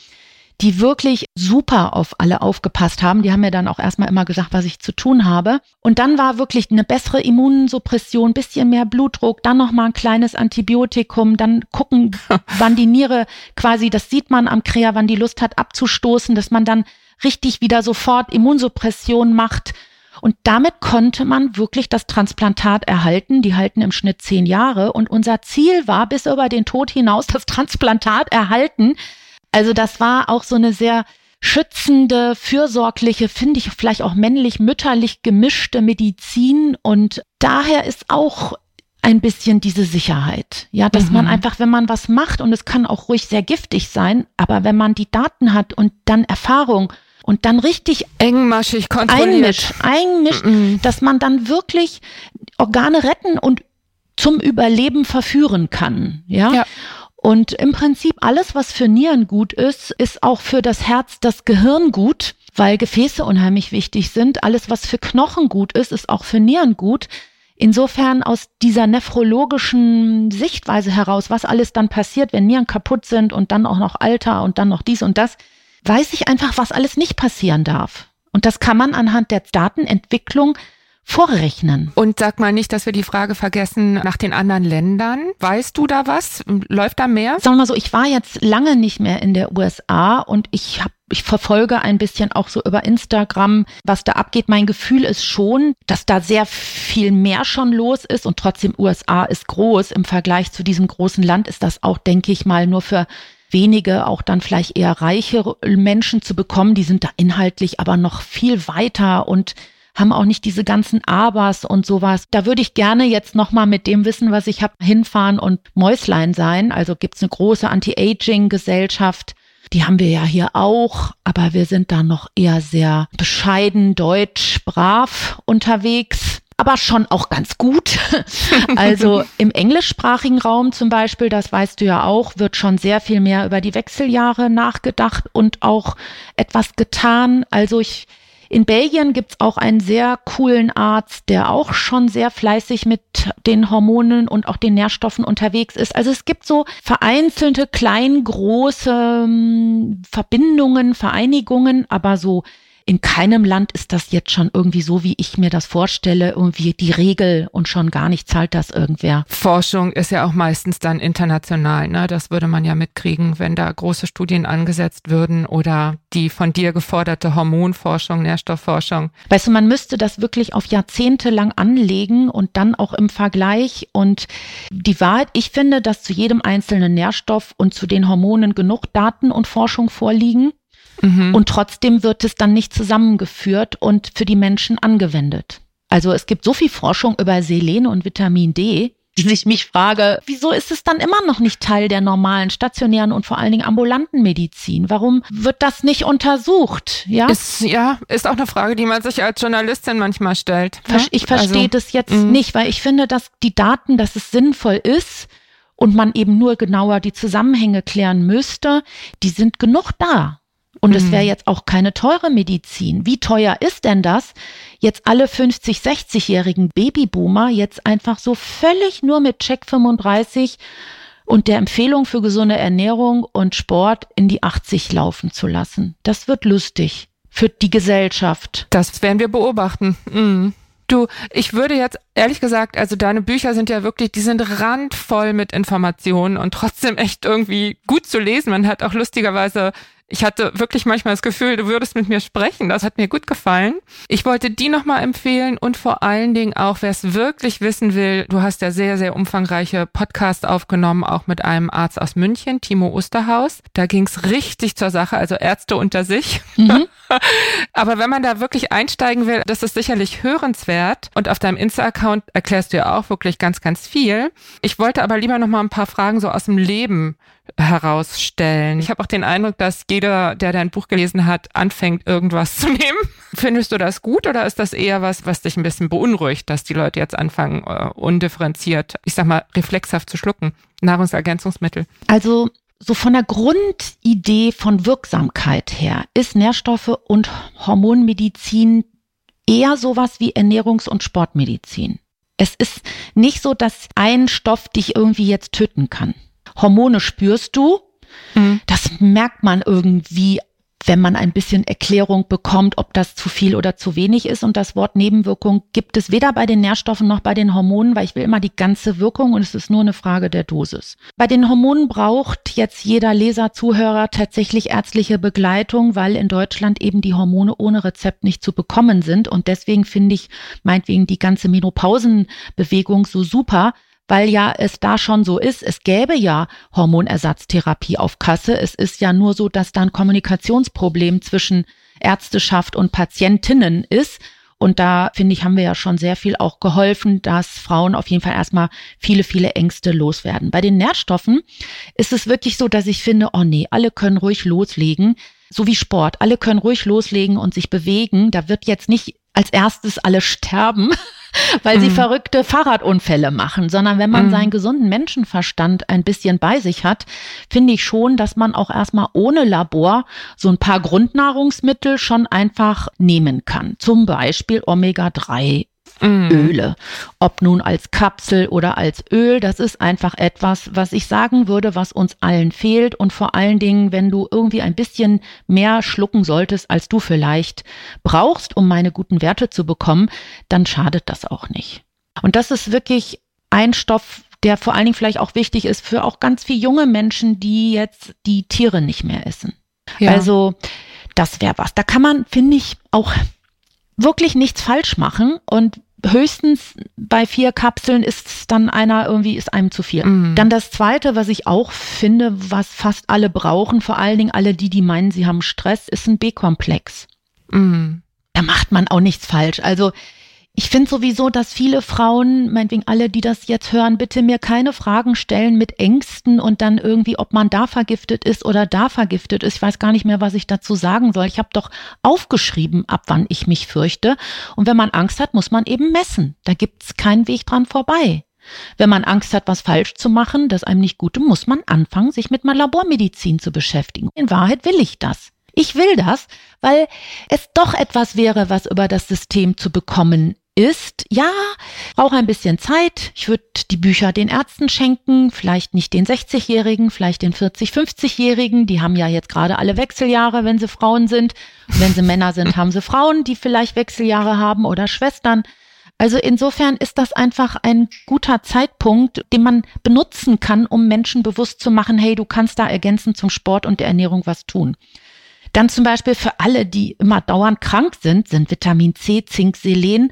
die wirklich super auf alle aufgepasst haben. Die haben mir dann auch erstmal immer gesagt, was ich zu tun habe. Und dann war wirklich eine bessere Immunsuppression, bisschen mehr Blutdruck, dann nochmal ein kleines Antibiotikum, dann gucken, wann die Niere quasi, das sieht man am Krea, wann die Lust hat abzustoßen, dass man dann richtig wieder sofort Immunsuppression macht. Und damit konnte man wirklich das Transplantat erhalten. Die halten im Schnitt zehn Jahre. Und unser Ziel war, bis über den Tod hinaus das Transplantat erhalten. Also das war auch so eine sehr schützende, fürsorgliche, finde ich vielleicht auch männlich-mütterlich gemischte Medizin. Und daher ist auch ein bisschen diese Sicherheit. Ja, dass mhm. man einfach, wenn man was macht, und es kann auch ruhig sehr giftig sein, aber wenn man die Daten hat und dann Erfahrung und dann richtig engmaschig kontrolliert. einmischt, einmischt mhm. dass man dann wirklich Organe retten und zum Überleben verführen kann. Ja. ja. Und im Prinzip alles, was für Nieren gut ist, ist auch für das Herz, das Gehirn gut, weil Gefäße unheimlich wichtig sind. Alles, was für Knochen gut ist, ist auch für Nieren gut. Insofern aus dieser nephrologischen Sichtweise heraus, was alles dann passiert, wenn Nieren kaputt sind und dann auch noch Alter und dann noch dies und das, weiß ich einfach, was alles nicht passieren darf. Und das kann man anhand der Datenentwicklung vorrechnen. Und sag mal nicht, dass wir die Frage vergessen nach den anderen Ländern. Weißt du da was? Läuft da mehr? Sagen wir mal so, ich war jetzt lange nicht mehr in der USA und ich habe ich verfolge ein bisschen auch so über Instagram, was da abgeht. Mein Gefühl ist schon, dass da sehr viel mehr schon los ist und trotzdem USA ist groß. Im Vergleich zu diesem großen Land ist das auch, denke ich mal, nur für wenige, auch dann vielleicht eher reiche Menschen zu bekommen. Die sind da inhaltlich aber noch viel weiter und haben auch nicht diese ganzen Abers und sowas. Da würde ich gerne jetzt nochmal mit dem Wissen, was ich habe, hinfahren und Mäuslein sein. Also gibt es eine große Anti-Aging-Gesellschaft Die haben wir ja hier auch, aber wir sind da noch eher sehr bescheiden, deutsch, brav unterwegs aber schon auch ganz gut. Also im englischsprachigen Raum zum Beispiel, das weißt du ja auch, wird schon sehr viel mehr über die Wechseljahre nachgedacht und auch etwas getan. Also ich in Belgien gibt's auch einen sehr coolen Arzt, der auch schon sehr fleißig mit den Hormonen und auch den Nährstoffen unterwegs ist. Also es gibt so vereinzelte, klein, große ähm, Verbindungen, Vereinigungen, aber so in keinem Land ist das jetzt schon irgendwie so, wie ich mir das vorstelle, irgendwie die Regel und schon gar nicht zahlt das irgendwer. Forschung ist ja auch meistens dann international, ne? Das würde man ja mitkriegen, wenn da große Studien angesetzt würden oder die von dir geforderte Hormonforschung, Nährstoffforschung. Weißt du, man müsste das wirklich auf Jahrzehnte lang anlegen und dann auch im Vergleich und die Wahrheit, ich finde, dass zu jedem einzelnen Nährstoff und zu den Hormonen genug Daten und Forschung vorliegen. Mhm. Und trotzdem wird es dann nicht zusammengeführt und für die Menschen angewendet. Also es gibt so viel Forschung über Selen und Vitamin D, die ich mich frage, wieso ist es dann immer noch nicht Teil der normalen stationären und vor allen Dingen ambulanten Medizin? Warum wird das nicht untersucht? Ja, ist, ja, ist auch eine Frage, die man sich als Journalistin manchmal stellt. Ne? Ich verstehe also, das jetzt mh. nicht, weil ich finde, dass die Daten, dass es sinnvoll ist und man eben nur genauer die Zusammenhänge klären müsste, die sind genug da. Und es wäre mhm. jetzt auch keine teure Medizin. Wie teuer ist denn das, jetzt alle 50, 60-jährigen Babyboomer jetzt einfach so völlig nur mit Check 35 und der Empfehlung für gesunde Ernährung und Sport in die 80 laufen zu lassen? Das wird lustig für die Gesellschaft. Das werden wir beobachten. Mhm. Du, ich würde jetzt ehrlich gesagt, also deine Bücher sind ja wirklich, die sind randvoll mit Informationen und trotzdem echt irgendwie gut zu lesen. Man hat auch lustigerweise ich hatte wirklich manchmal das Gefühl, du würdest mit mir sprechen. Das hat mir gut gefallen. Ich wollte die nochmal empfehlen und vor allen Dingen auch, wer es wirklich wissen will, du hast ja sehr, sehr umfangreiche Podcasts aufgenommen, auch mit einem Arzt aus München, Timo Osterhaus. Da ging es richtig zur Sache, also Ärzte unter sich. Mhm. Aber wenn man da wirklich einsteigen will, das ist sicherlich hörenswert. Und auf deinem Insta-Account erklärst du ja auch wirklich ganz, ganz viel. Ich wollte aber lieber nochmal ein paar Fragen so aus dem Leben herausstellen. Ich habe auch den Eindruck, dass jeder, der dein Buch gelesen hat, anfängt, irgendwas zu nehmen. Findest du das gut oder ist das eher was, was dich ein bisschen beunruhigt, dass die Leute jetzt anfangen, uh, undifferenziert, ich sag mal, reflexhaft zu schlucken? Nahrungsergänzungsmittel. Also so von der Grundidee von Wirksamkeit her ist Nährstoffe und Hormonmedizin eher sowas wie Ernährungs- und Sportmedizin. Es ist nicht so, dass ein Stoff dich irgendwie jetzt töten kann. Hormone spürst du. Mhm. Das merkt man irgendwie wenn man ein bisschen Erklärung bekommt, ob das zu viel oder zu wenig ist. Und das Wort Nebenwirkung gibt es weder bei den Nährstoffen noch bei den Hormonen, weil ich will immer die ganze Wirkung und es ist nur eine Frage der Dosis. Bei den Hormonen braucht jetzt jeder Leser, Zuhörer tatsächlich ärztliche Begleitung, weil in Deutschland eben die Hormone ohne Rezept nicht zu bekommen sind. Und deswegen finde ich meinetwegen die ganze Menopausenbewegung so super, weil ja es da schon so ist, es gäbe ja Hormonersatztherapie auf Kasse. Es ist ja nur so, dass da ein Kommunikationsproblem zwischen Ärzteschaft und Patientinnen ist. Und da, finde ich, haben wir ja schon sehr viel auch geholfen, dass Frauen auf jeden Fall erstmal viele, viele Ängste loswerden. Bei den Nährstoffen ist es wirklich so, dass ich finde, oh nee, alle können ruhig loslegen. So wie Sport. Alle können ruhig loslegen und sich bewegen. Da wird jetzt nicht als erstes alle sterben, weil sie mhm. verrückte Fahrradunfälle machen, sondern wenn man mhm. seinen gesunden Menschenverstand ein bisschen bei sich hat, finde ich schon, dass man auch erstmal ohne Labor so ein paar Grundnahrungsmittel schon einfach nehmen kann. Zum Beispiel Omega-3 mm. Öle. Ob nun als Kapsel oder als Öl, das ist einfach etwas, was ich sagen würde, was uns allen fehlt. Und vor allen Dingen, wenn du irgendwie ein bisschen mehr schlucken solltest, als du vielleicht brauchst, um meine guten Werte zu bekommen, dann schadet das auch nicht. Und das ist wirklich ein Stoff, der vor allen Dingen vielleicht auch wichtig ist für auch ganz viele junge Menschen, die jetzt die Tiere nicht mehr essen. Ja. Also das wäre was. Da kann man, finde ich, auch wirklich nichts falsch machen. Und höchstens bei vier Kapseln ist dann einer irgendwie ist einem zu viel. Mhm. Dann das zweite, was ich auch finde, was fast alle brauchen, vor allen Dingen alle die, die meinen, sie haben Stress, ist ein B-Komplex. Mhm. Da macht man auch nichts falsch. Also Ich finde sowieso, dass viele Frauen, meinetwegen alle, die das jetzt hören, bitte mir keine Fragen stellen mit Ängsten und dann irgendwie, ob man da vergiftet ist oder da vergiftet ist. Ich weiß gar nicht mehr, was ich dazu sagen soll. Ich habe doch aufgeschrieben, ab wann ich mich fürchte. Und wenn man Angst hat, muss man eben messen. Da gibt's keinen Weg dran vorbei. Wenn man Angst hat, was falsch zu machen, das einem nicht gute, muss man anfangen, sich mit meiner Labormedizin zu beschäftigen. In Wahrheit will ich das. Ich will das, weil es doch etwas wäre, was über das System zu bekommen ist, ja, brauche ein bisschen Zeit. Ich würde die Bücher den Ärzten schenken, vielleicht nicht den 60-Jährigen, vielleicht den 40-, 50-Jährigen. Die haben ja jetzt gerade alle Wechseljahre, wenn sie Frauen sind. Und wenn sie Männer sind, haben sie Frauen, die vielleicht Wechseljahre haben oder Schwestern. Also insofern ist das einfach ein guter Zeitpunkt, den man benutzen kann, um Menschen bewusst zu machen, hey, du kannst da ergänzend zum Sport und der Ernährung was tun. Dann zum Beispiel für alle, die immer dauernd krank sind, sind Vitamin C, Zink, Selen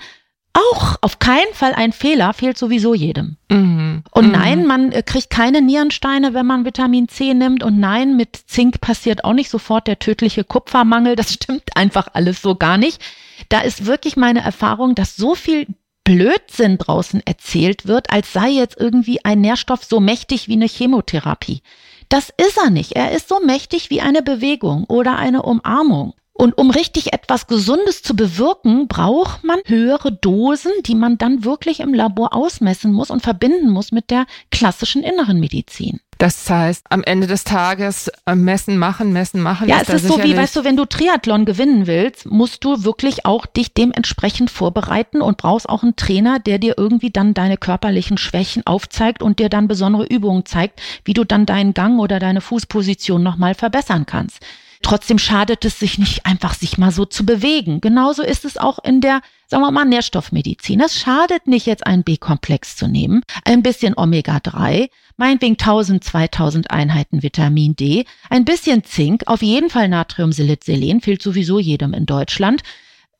auch auf keinen Fall ein Fehler, fehlt sowieso jedem. Mhm. Und mhm. nein, man äh, kriegt keine Nierensteine, wenn man Vitamin C nimmt. Und nein, mit Zink passiert auch nicht sofort der tödliche Kupfermangel. Das stimmt einfach alles so gar nicht. Da ist wirklich meine Erfahrung, dass so viel Blödsinn draußen erzählt wird, als sei jetzt irgendwie ein Nährstoff so mächtig wie eine Chemotherapie. Das ist er nicht. Er ist so mächtig wie eine Bewegung oder eine Umarmung. Und um richtig etwas Gesundes zu bewirken, braucht man höhere Dosen, die man dann wirklich im Labor ausmessen muss und verbinden muss mit der klassischen inneren Medizin. Das heißt, am Ende des Tages äh, messen, machen, messen, machen. Ja, ist es ist so wie, weißt du, wenn du Triathlon gewinnen willst, musst du wirklich auch dich dementsprechend vorbereiten und brauchst auch einen Trainer, der dir irgendwie dann deine körperlichen Schwächen aufzeigt und dir dann besondere Übungen zeigt, wie du dann deinen Gang oder deine Fußposition nochmal verbessern kannst. Trotzdem schadet es sich nicht einfach, sich mal so zu bewegen. Genauso ist es auch in der, sagen wir mal, Nährstoffmedizin. Es schadet nicht, jetzt einen B-Komplex zu nehmen, ein bisschen Omega-3, meinetwegen 1000, 2000 Einheiten Vitamin D, ein bisschen Zink, auf jeden Fall Natriumsilit-Selen, fehlt sowieso jedem in Deutschland.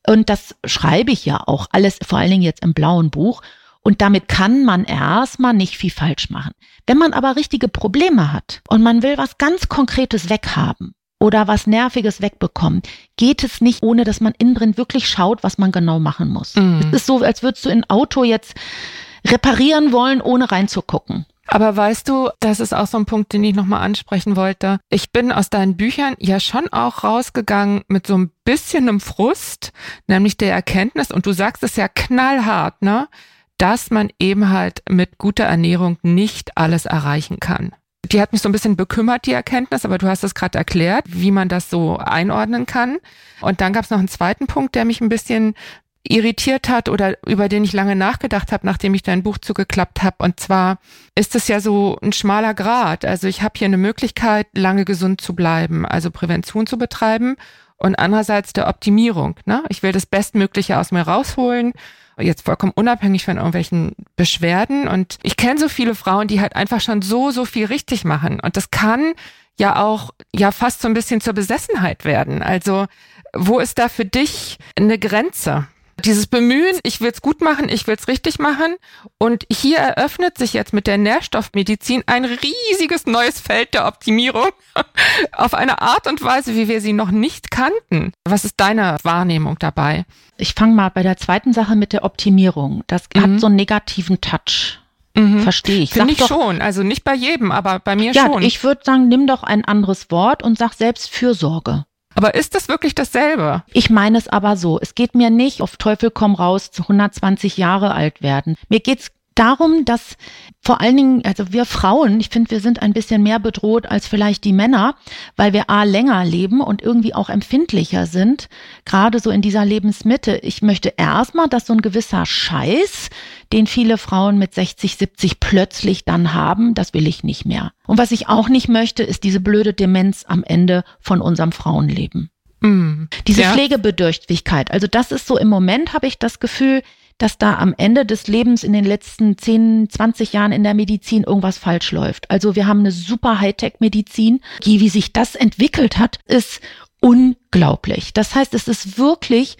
Und das schreibe ich ja auch alles, vor allen Dingen jetzt im blauen Buch. Und damit kann man erstmal nicht viel falsch machen. Wenn man aber richtige Probleme hat und man will was ganz Konkretes weghaben, oder was Nerviges wegbekommen, geht es nicht, ohne dass man innen drin wirklich schaut, was man genau machen muss. Mhm. Es ist so, als würdest du ein Auto jetzt reparieren wollen, ohne reinzugucken. Aber weißt du, das ist auch so ein Punkt, den ich nochmal ansprechen wollte. Ich bin aus deinen Büchern ja schon auch rausgegangen mit so ein bisschen einem Frust, nämlich der Erkenntnis, und du sagst es ja knallhart, ne, dass man eben halt mit guter Ernährung nicht alles erreichen kann. Die hat mich so ein bisschen bekümmert, die Erkenntnis, aber du hast es gerade erklärt, wie man das so einordnen kann. Und dann gab es noch einen zweiten Punkt, der mich ein bisschen irritiert hat oder über den ich lange nachgedacht habe, nachdem ich dein Buch zugeklappt habe. Und zwar ist es ja so ein schmaler Grad. Also ich habe hier eine Möglichkeit, lange gesund zu bleiben, also Prävention zu betreiben und andererseits der Optimierung. Ne? Ich will das Bestmögliche aus mir rausholen jetzt vollkommen unabhängig von irgendwelchen Beschwerden. Und ich kenne so viele Frauen, die halt einfach schon so, so viel richtig machen. Und das kann ja auch ja fast so ein bisschen zur Besessenheit werden. Also wo ist da für dich eine Grenze? Dieses Bemühen, ich will es gut machen, ich will es richtig machen. Und hier eröffnet sich jetzt mit der Nährstoffmedizin ein riesiges neues Feld der Optimierung auf eine Art und Weise, wie wir sie noch nicht kannten. Was ist deine Wahrnehmung dabei? Ich fange mal bei der zweiten Sache mit der Optimierung. Das mhm. hat so einen negativen Touch. Mhm. Verstehe ich. Finde ich doch, schon. Also nicht bei jedem, aber bei mir ja, schon. Ich würde sagen, nimm doch ein anderes Wort und sag selbst Fürsorge. Aber ist das wirklich dasselbe? Ich meine es aber so. Es geht mir nicht auf Teufel komm raus zu 120 Jahre alt werden. Mir geht's darum, dass vor allen Dingen, also wir Frauen, ich finde, wir sind ein bisschen mehr bedroht als vielleicht die Männer, weil wir A länger leben und irgendwie auch empfindlicher sind, gerade so in dieser Lebensmitte. Ich möchte erstmal, dass so ein gewisser Scheiß, den viele Frauen mit 60, 70 plötzlich dann haben, das will ich nicht mehr. Und was ich auch nicht möchte, ist diese blöde Demenz am Ende von unserem Frauenleben. Mm, Diese ja. Pflegebedürftigkeit. Also das ist so im Moment habe ich das Gefühl, dass da am Ende des Lebens in den letzten 10, 20 Jahren in der Medizin irgendwas falsch läuft. Also wir haben eine super Hightech-Medizin. Wie sich das entwickelt hat, ist unglaublich. Das heißt, es ist wirklich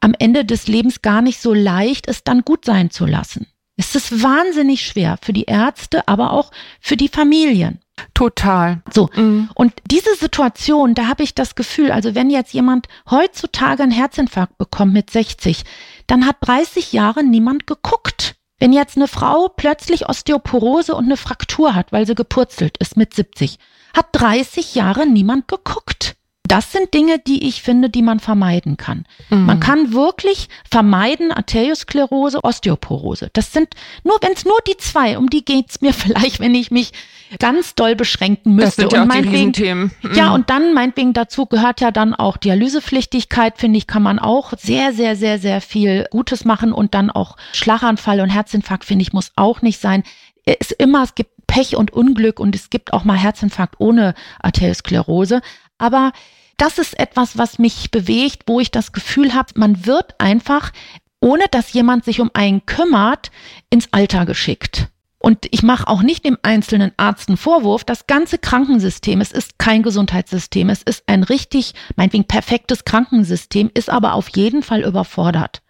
am Ende des Lebens gar nicht so leicht, es dann gut sein zu lassen. Es ist wahnsinnig schwer für die Ärzte, aber auch für die Familien. Total. So. Mhm. Und diese Situation, da habe ich das Gefühl, also wenn jetzt jemand heutzutage einen Herzinfarkt bekommt mit 60, dann hat 30 Jahre niemand geguckt. Wenn jetzt eine Frau plötzlich Osteoporose und eine Fraktur hat, weil sie gepurzelt ist mit 70, hat 30 Jahre niemand geguckt. Das sind Dinge, die ich finde, die man vermeiden kann. Mhm. Man kann wirklich vermeiden Arteriosklerose, Osteoporose. Das sind nur, wenn es nur die zwei, um die geht's mir vielleicht, wenn ich mich ganz doll beschränken müsste. Das sind ja und auch die Riesenthemen. Mhm. Ja, und dann meinetwegen dazu gehört ja dann auch Dialysepflichtigkeit, finde ich, kann man auch sehr, sehr, sehr, sehr viel Gutes machen und dann auch Schlaganfall und Herzinfarkt, finde ich, muss auch nicht sein. Es ist immer, es gibt Pech und Unglück und es gibt auch mal Herzinfarkt ohne Arteriosklerose. Aber das ist etwas, was mich bewegt, wo ich das Gefühl habe, man wird einfach, ohne dass jemand sich um einen kümmert, ins Alter geschickt. Und ich mache auch nicht dem einzelnen Arzt einen Vorwurf. Das ganze Krankensystem, es ist kein Gesundheitssystem, es ist ein richtig, meinetwegen perfektes Krankensystem, ist aber auf jeden Fall überfordert.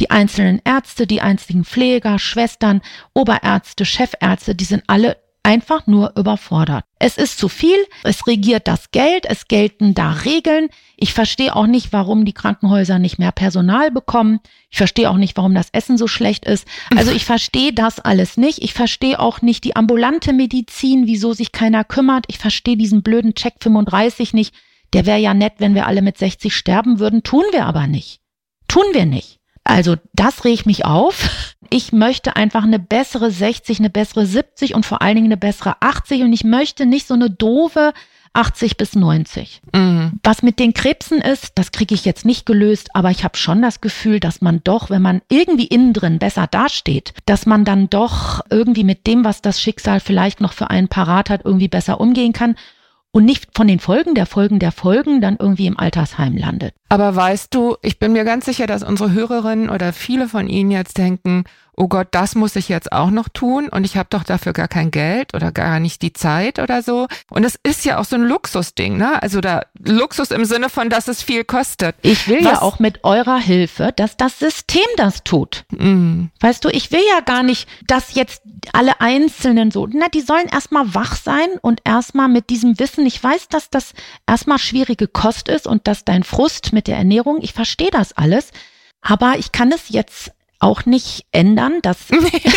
Die einzelnen Ärzte, die einzigen Pfleger, Schwestern, Oberärzte, Chefärzte, die sind alle einfach nur überfordert. Es ist zu viel, es regiert das Geld, es gelten da Regeln. Ich verstehe auch nicht, warum die Krankenhäuser nicht mehr Personal bekommen. Ich verstehe auch nicht, warum das Essen so schlecht ist. Also ich verstehe das alles nicht. Ich verstehe auch nicht die ambulante Medizin, wieso sich keiner kümmert. Ich verstehe diesen blöden Check 35 nicht. Der wäre ja nett, wenn wir alle mit 60 sterben würden. Tun wir aber nicht. Tun wir nicht. Also das regt mich auf. Ich möchte einfach eine bessere 60, eine bessere 70 und vor allen Dingen eine bessere 80 und ich möchte nicht so eine doofe 80 bis 90. Mhm. Was mit den Krebsen ist, das kriege ich jetzt nicht gelöst, aber ich habe schon das Gefühl, dass man doch, wenn man irgendwie innen drin besser dasteht, dass man dann doch irgendwie mit dem, was das Schicksal vielleicht noch für einen parat hat, irgendwie besser umgehen kann und nicht von den Folgen der Folgen der Folgen dann irgendwie im Altersheim landet. Aber weißt du, ich bin mir ganz sicher, dass unsere Hörerinnen oder viele von Ihnen jetzt denken, oh Gott, das muss ich jetzt auch noch tun und ich habe doch dafür gar kein Geld oder gar nicht die Zeit oder so. Und es ist ja auch so ein Luxusding, ne? Also da Luxus im Sinne von, dass es viel kostet. Ich will Was, ja auch mit eurer Hilfe, dass das System das tut. Mm. Weißt du, ich will ja gar nicht, dass jetzt alle Einzelnen so, na, die sollen erstmal wach sein und erstmal mit diesem Wissen, ich weiß, dass das erstmal schwierige Kost ist und dass dein Frust mit der Ernährung, ich verstehe das alles, aber ich kann es jetzt auch nicht ändern, dass,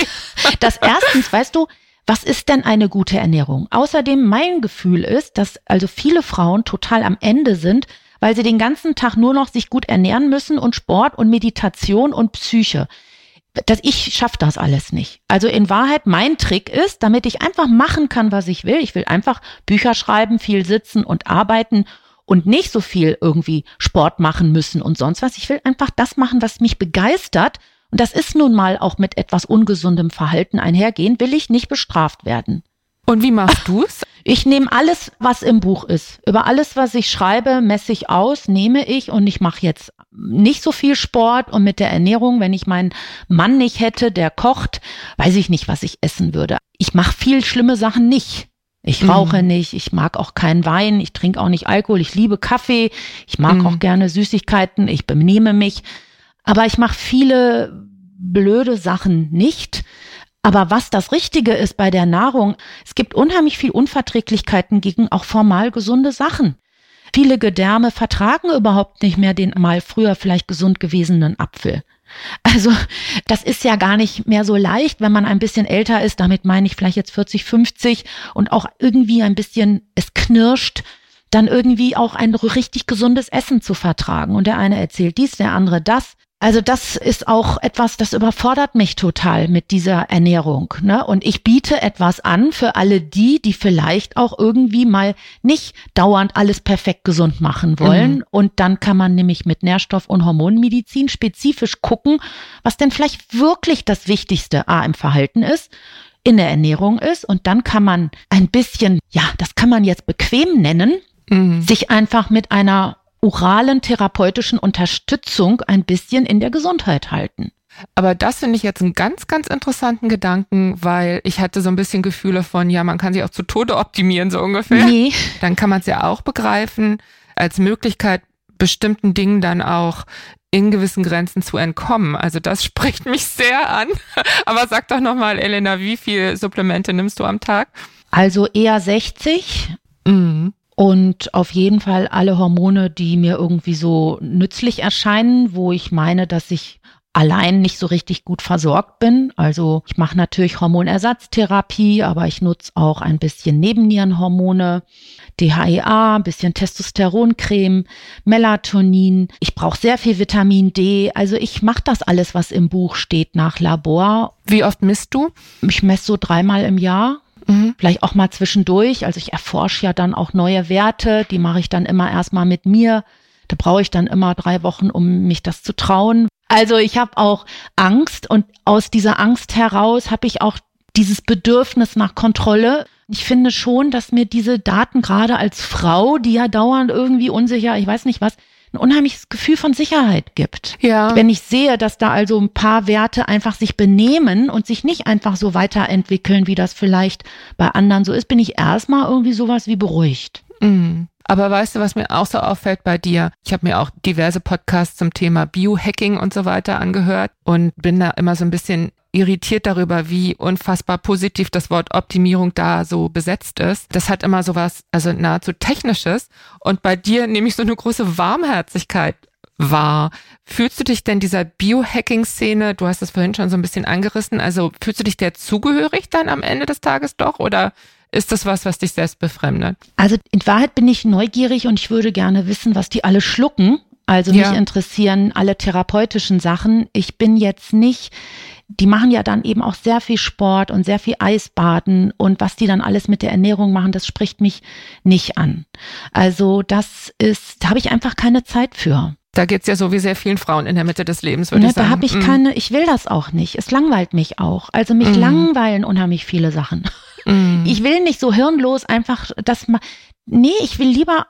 dass erstens, weißt du, was ist denn eine gute Ernährung? Außerdem mein Gefühl ist, dass also viele Frauen total am Ende sind, weil sie den ganzen Tag nur noch sich gut ernähren müssen und Sport und Meditation und Psyche. Das, ich schaffe das alles nicht. Also in Wahrheit, mein Trick ist, damit ich einfach machen kann, was ich will. Ich will einfach Bücher schreiben, viel sitzen und arbeiten und nicht so viel irgendwie Sport machen müssen und sonst was. Ich will einfach das machen, was mich begeistert das ist nun mal auch mit etwas ungesundem Verhalten einhergehen, will ich nicht bestraft werden. Und wie machst du's? Ich nehme alles, was im Buch ist. Über alles, was ich schreibe, messe ich aus, nehme ich und ich mache jetzt nicht so viel Sport und mit der Ernährung, wenn ich meinen Mann nicht hätte, der kocht, weiß ich nicht, was ich essen würde. Ich mache viel schlimme Sachen nicht. Ich mhm. rauche nicht, ich mag auch keinen Wein, ich trinke auch nicht Alkohol, ich liebe Kaffee, ich mag mhm. auch gerne Süßigkeiten, ich benehme mich. Aber ich mache viele blöde Sachen nicht. Aber was das Richtige ist bei der Nahrung, es gibt unheimlich viel Unverträglichkeiten gegen auch formal gesunde Sachen. Viele Gedärme vertragen überhaupt nicht mehr den mal früher vielleicht gesund gewesenen Apfel. Also das ist ja gar nicht mehr so leicht, wenn man ein bisschen älter ist. Damit meine ich vielleicht jetzt 40, 50 und auch irgendwie ein bisschen es knirscht, dann irgendwie auch ein richtig gesundes Essen zu vertragen. Und der eine erzählt dies, der andere das. Also das ist auch etwas, das überfordert mich total mit dieser Ernährung. Ne? Und ich biete etwas an für alle die, die vielleicht auch irgendwie mal nicht dauernd alles perfekt gesund machen wollen. Mhm. Und dann kann man nämlich mit Nährstoff- und Hormonmedizin spezifisch gucken, was denn vielleicht wirklich das Wichtigste A im Verhalten ist in der Ernährung ist. Und dann kann man ein bisschen, ja, das kann man jetzt bequem nennen, mhm. sich einfach mit einer oralen therapeutischen Unterstützung ein bisschen in der Gesundheit halten. Aber das finde ich jetzt einen ganz, ganz interessanten Gedanken, weil ich hatte so ein bisschen Gefühle von, ja, man kann sich auch zu Tode optimieren, so ungefähr. Nee. Dann kann man es ja auch begreifen als Möglichkeit, bestimmten Dingen dann auch in gewissen Grenzen zu entkommen. Also das spricht mich sehr an. Aber sag doch nochmal, Elena, wie viel Supplemente nimmst du am Tag? Also eher 60. Mhm und auf jeden Fall alle Hormone, die mir irgendwie so nützlich erscheinen, wo ich meine, dass ich allein nicht so richtig gut versorgt bin. Also ich mache natürlich Hormonersatztherapie, aber ich nutze auch ein bisschen Nebennierenhormone, DHEA, ein bisschen Testosteroncreme, Melatonin. Ich brauche sehr viel Vitamin D. Also ich mache das alles, was im Buch steht, nach Labor. Wie oft misst du? Ich messe so dreimal im Jahr. Mhm. Vielleicht auch mal zwischendurch. Also ich erforsche ja dann auch neue Werte. Die mache ich dann immer erstmal mit mir. Da brauche ich dann immer drei Wochen, um mich das zu trauen. Also ich habe auch Angst und aus dieser Angst heraus habe ich auch dieses Bedürfnis nach Kontrolle. Ich finde schon, dass mir diese Daten gerade als Frau, die ja dauernd irgendwie unsicher, ich weiß nicht was, ein unheimliches Gefühl von Sicherheit gibt. Ja. Wenn ich sehe, dass da also ein paar Werte einfach sich benehmen und sich nicht einfach so weiterentwickeln, wie das vielleicht bei anderen so ist, bin ich erstmal irgendwie sowas wie beruhigt. Mhm. Aber weißt du, was mir auch so auffällt bei dir? Ich habe mir auch diverse Podcasts zum Thema Biohacking und so weiter angehört und bin da immer so ein bisschen irritiert darüber, wie unfassbar positiv das Wort Optimierung da so besetzt ist. Das hat immer so was, also nahezu technisches. Und bei dir nehme ich so eine große Warmherzigkeit wahr. Fühlst du dich denn dieser Biohacking-Szene, du hast das vorhin schon so ein bisschen angerissen, also fühlst du dich der zugehörig dann am Ende des Tages doch oder ist das was, was dich selbst befremdet? Also in Wahrheit bin ich neugierig und ich würde gerne wissen, was die alle schlucken. Also mich ja. interessieren alle therapeutischen Sachen. Ich bin jetzt nicht die machen ja dann eben auch sehr viel Sport und sehr viel Eisbaden und was die dann alles mit der Ernährung machen, das spricht mich nicht an. Also das ist, da habe ich einfach keine Zeit für. Da geht's ja so wie sehr vielen Frauen in der Mitte des Lebens, würde ne, ich sagen. Da habe ich mhm. keine, ich will das auch nicht. Es langweilt mich auch. Also mich mm. langweilen unheimlich viele Sachen. Mm. Ich will nicht so hirnlos einfach das mal. Nee, ich will lieber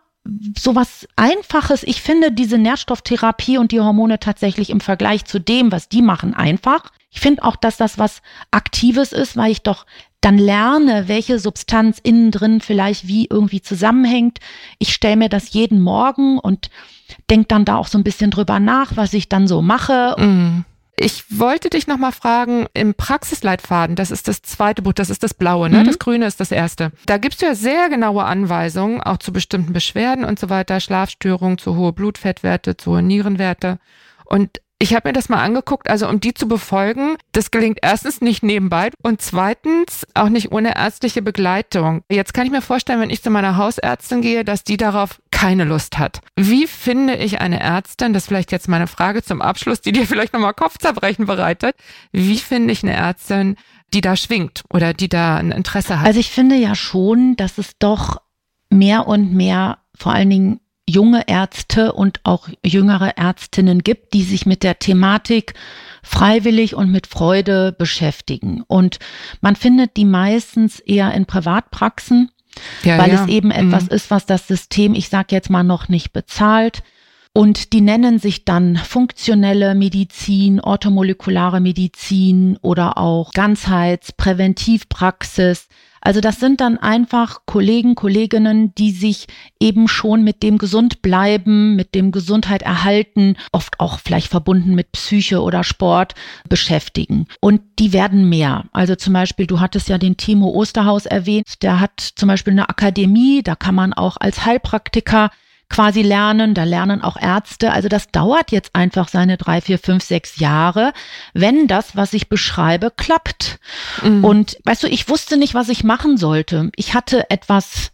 sowas Einfaches. Ich finde diese Nährstofftherapie und die Hormone tatsächlich im Vergleich zu dem, was die machen, einfach. Ich finde auch, dass das was Aktives ist, weil ich doch dann lerne, welche Substanz innen drin vielleicht wie irgendwie zusammenhängt. Ich stelle mir das jeden Morgen und denke dann da auch so ein bisschen drüber nach, was ich dann so mache. Mm. Ich wollte dich nochmal fragen, im Praxisleitfaden, das ist das zweite Buch, das ist das blaue, ne? Mhm. Das grüne ist das erste. Da gibst du ja sehr genaue Anweisungen, auch zu bestimmten Beschwerden und so weiter, Schlafstörungen, zu hohe Blutfettwerte, zu hohe Nierenwerte. Und ich habe mir das mal angeguckt, also um die zu befolgen, das gelingt erstens nicht nebenbei und zweitens auch nicht ohne ärztliche Begleitung. Jetzt kann ich mir vorstellen, wenn ich zu meiner Hausärztin gehe, dass die darauf keine Lust hat. Wie finde ich eine Ärztin, das ist vielleicht jetzt meine Frage zum Abschluss, die dir vielleicht nochmal Kopfzerbrechen bereitet, wie finde ich eine Ärztin, die da schwingt oder die da ein Interesse hat? Also ich finde ja schon, dass es doch mehr und mehr vor allen Dingen junge Ärzte und auch jüngere Ärztinnen gibt, die sich mit der Thematik freiwillig und mit Freude beschäftigen. Und man findet die meistens eher in Privatpraxen, ja, weil ja. es eben etwas mhm. ist, was das System, ich sage jetzt mal, noch nicht bezahlt. Und die nennen sich dann funktionelle Medizin, orthomolekulare Medizin oder auch Ganzheitspräventivpraxis. Also das sind dann einfach Kollegen, Kolleginnen, die sich eben schon mit dem Gesundbleiben, mit dem Gesundheit erhalten, oft auch vielleicht verbunden mit Psyche oder Sport beschäftigen. Und die werden mehr. Also zum Beispiel, du hattest ja den Timo Osterhaus erwähnt, der hat zum Beispiel eine Akademie, da kann man auch als Heilpraktiker quasi lernen. Da lernen auch Ärzte. Also das dauert jetzt einfach seine drei, vier, fünf, sechs Jahre, wenn das, was ich beschreibe, klappt. Mhm. Und weißt du, ich wusste nicht, was ich machen sollte. Ich hatte etwas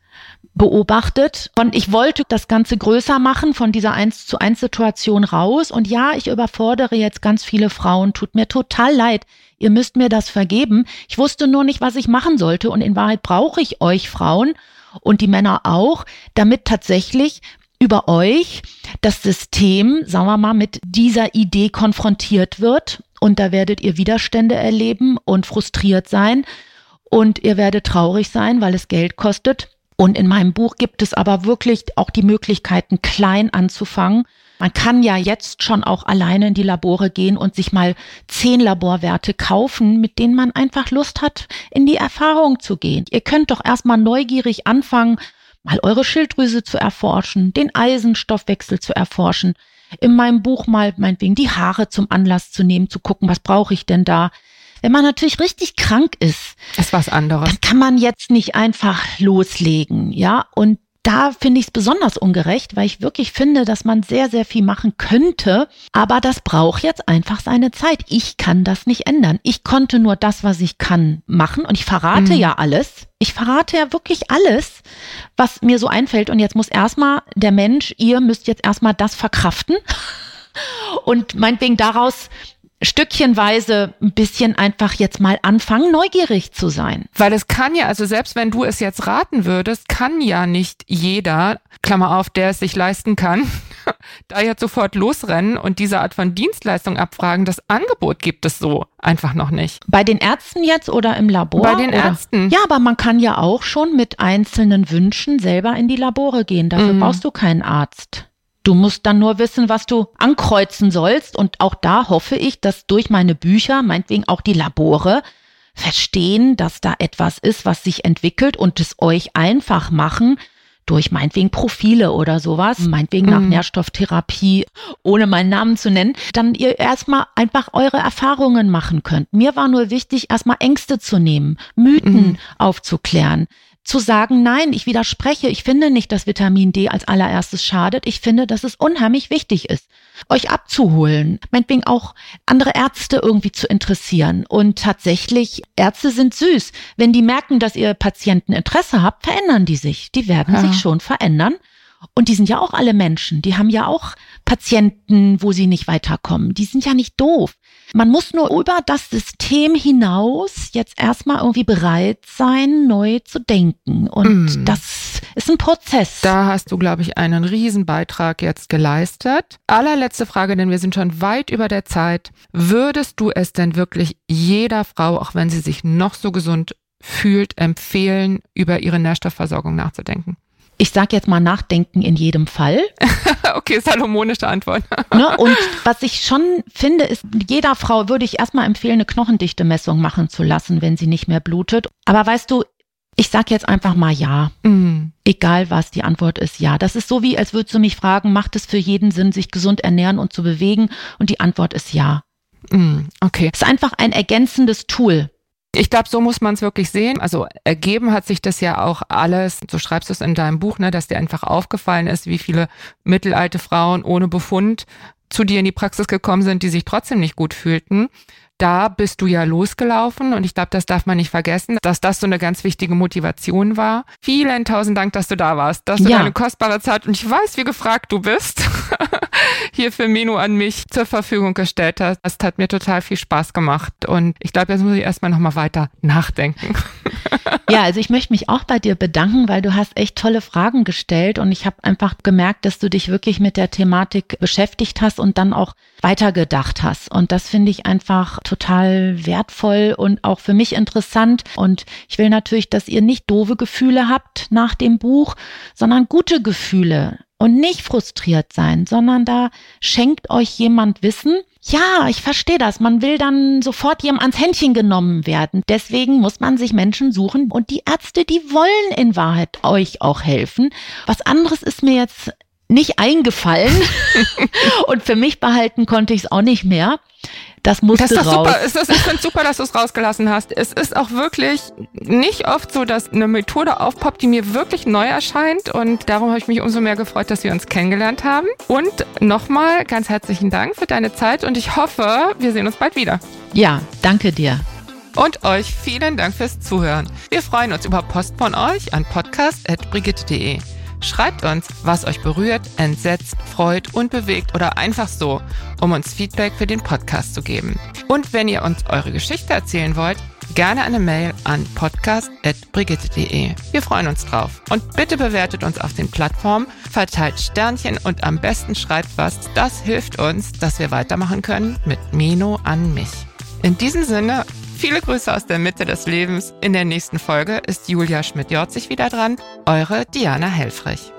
beobachtet und ich wollte das Ganze größer machen, von dieser eins zu eins Situation raus. Und ja, ich überfordere jetzt ganz viele Frauen. Tut mir total leid. Ihr müsst mir das vergeben. Ich wusste nur nicht, was ich machen sollte. Und in Wahrheit brauche ich euch Frauen und die Männer auch, damit tatsächlich über euch das System, sagen wir mal, mit dieser Idee konfrontiert wird. Und da werdet ihr Widerstände erleben und frustriert sein. Und ihr werdet traurig sein, weil es Geld kostet. Und in meinem Buch gibt es aber wirklich auch die Möglichkeiten, klein anzufangen. Man kann ja jetzt schon auch alleine in die Labore gehen und sich mal zehn Laborwerte kaufen, mit denen man einfach Lust hat, in die Erfahrung zu gehen. Ihr könnt doch erstmal neugierig anfangen, mal eure Schilddrüse zu erforschen, den Eisenstoffwechsel zu erforschen, in meinem Buch mal meinetwegen die Haare zum Anlass zu nehmen, zu gucken, was brauche ich denn da. Wenn man natürlich richtig krank ist, ist was anderes. Dann kann man jetzt nicht einfach loslegen, ja. Und da finde ich es besonders ungerecht, weil ich wirklich finde, dass man sehr, sehr viel machen könnte. Aber das braucht jetzt einfach seine Zeit. Ich kann das nicht ändern. Ich konnte nur das, was ich kann, machen. Und ich verrate mhm. ja alles. Ich verrate ja wirklich alles, was mir so einfällt. Und jetzt muss erstmal der Mensch, ihr müsst jetzt erstmal das verkraften. Und meinetwegen daraus stückchenweise ein bisschen einfach jetzt mal anfangen, neugierig zu sein. Weil es kann ja, also selbst wenn du es jetzt raten würdest, kann ja nicht jeder, Klammer auf, der es sich leisten kann, da jetzt sofort losrennen und diese Art von Dienstleistung abfragen. Das Angebot gibt es so einfach noch nicht. Bei den Ärzten jetzt oder im Labor? Bei den oder? Ärzten. Ja, aber man kann ja auch schon mit einzelnen Wünschen selber in die Labore gehen. Dafür mhm. brauchst du keinen Arzt. Du musst dann nur wissen, was du ankreuzen sollst. Und auch da hoffe ich, dass durch meine Bücher, meinetwegen auch die Labore, verstehen, dass da etwas ist, was sich entwickelt und es euch einfach machen, durch meinetwegen Profile oder sowas, meinetwegen nach mhm. Nährstofftherapie, ohne meinen Namen zu nennen, dann ihr erstmal einfach eure Erfahrungen machen könnt. Mir war nur wichtig, erstmal Ängste zu nehmen, Mythen mhm. aufzuklären zu sagen, nein, ich widerspreche, ich finde nicht, dass Vitamin D als allererstes schadet. Ich finde, dass es unheimlich wichtig ist, euch abzuholen, meinetwegen auch andere Ärzte irgendwie zu interessieren. Und tatsächlich, Ärzte sind süß. Wenn die merken, dass ihr Patienten Interesse habt, verändern die sich. Die werden ja. sich schon verändern. Und die sind ja auch alle Menschen. Die haben ja auch Patienten, wo sie nicht weiterkommen. Die sind ja nicht doof. Man muss nur über das System hinaus jetzt erstmal irgendwie bereit sein, neu zu denken. Und mm. das ist ein Prozess. Da hast du, glaube ich, einen Riesenbeitrag jetzt geleistet. Allerletzte Frage, denn wir sind schon weit über der Zeit. Würdest du es denn wirklich jeder Frau, auch wenn sie sich noch so gesund fühlt, empfehlen, über ihre Nährstoffversorgung nachzudenken? Ich sage jetzt mal nachdenken in jedem Fall. okay, salomonische Antwort. ne? Und was ich schon finde, ist, jeder Frau würde ich erstmal empfehlen, eine Knochendichte-Messung machen zu lassen, wenn sie nicht mehr blutet. Aber weißt du, ich sag jetzt einfach mal ja. Mm. Egal was, die Antwort ist ja. Das ist so wie, als würdest du mich fragen, macht es für jeden Sinn, sich gesund ernähren und zu bewegen? Und die Antwort ist ja. Mm, okay. Es ist einfach ein ergänzendes Tool. Ich glaube, so muss man es wirklich sehen. Also ergeben hat sich das ja auch alles, so schreibst du es in deinem Buch, ne, dass dir einfach aufgefallen ist, wie viele mittelalte Frauen ohne Befund zu dir in die Praxis gekommen sind, die sich trotzdem nicht gut fühlten da bist du ja losgelaufen und ich glaube, das darf man nicht vergessen, dass das so eine ganz wichtige Motivation war. Vielen tausend Dank, dass du da warst, dass du ja. deine kostbare Zeit und ich weiß, wie gefragt du bist, hier für Menu an mich zur Verfügung gestellt hast. Das hat mir total viel Spaß gemacht und ich glaube, jetzt muss ich erstmal nochmal weiter nachdenken. ja, also ich möchte mich auch bei dir bedanken, weil du hast echt tolle Fragen gestellt und ich habe einfach gemerkt, dass du dich wirklich mit der Thematik beschäftigt hast und dann auch weitergedacht hast und das finde ich einfach total wertvoll und auch für mich interessant. Und ich will natürlich, dass ihr nicht doofe Gefühle habt nach dem Buch, sondern gute Gefühle und nicht frustriert sein, sondern da schenkt euch jemand Wissen. Ja, ich verstehe das. Man will dann sofort jemand ans Händchen genommen werden. Deswegen muss man sich Menschen suchen und die Ärzte, die wollen in Wahrheit euch auch helfen. Was anderes ist mir jetzt nicht eingefallen und für mich behalten konnte ich es auch nicht mehr. Das musste das ist raus. Super. Es ist, ich finde super, dass du es rausgelassen hast. Es ist auch wirklich nicht oft so, dass eine Methode aufpoppt, die mir wirklich neu erscheint. Und darum habe ich mich umso mehr gefreut, dass wir uns kennengelernt haben. Und nochmal ganz herzlichen Dank für deine Zeit und ich hoffe, wir sehen uns bald wieder. Ja, danke dir. Und euch vielen Dank fürs Zuhören. Wir freuen uns über Post von euch an podcast.brigitte.de. Schreibt uns, was euch berührt, entsetzt, freut und bewegt oder einfach so, um uns Feedback für den Podcast zu geben. Und wenn ihr uns eure Geschichte erzählen wollt, gerne eine Mail an podcast.brigitte.de. Wir freuen uns drauf. Und bitte bewertet uns auf den Plattformen, verteilt Sternchen und am besten schreibt was. Das hilft uns, dass wir weitermachen können mit Mino an mich. In diesem Sinne, Viele Grüße aus der Mitte des Lebens. In der nächsten Folge ist Julia Schmidt-Jorzig wieder dran. Eure Diana Helfrich.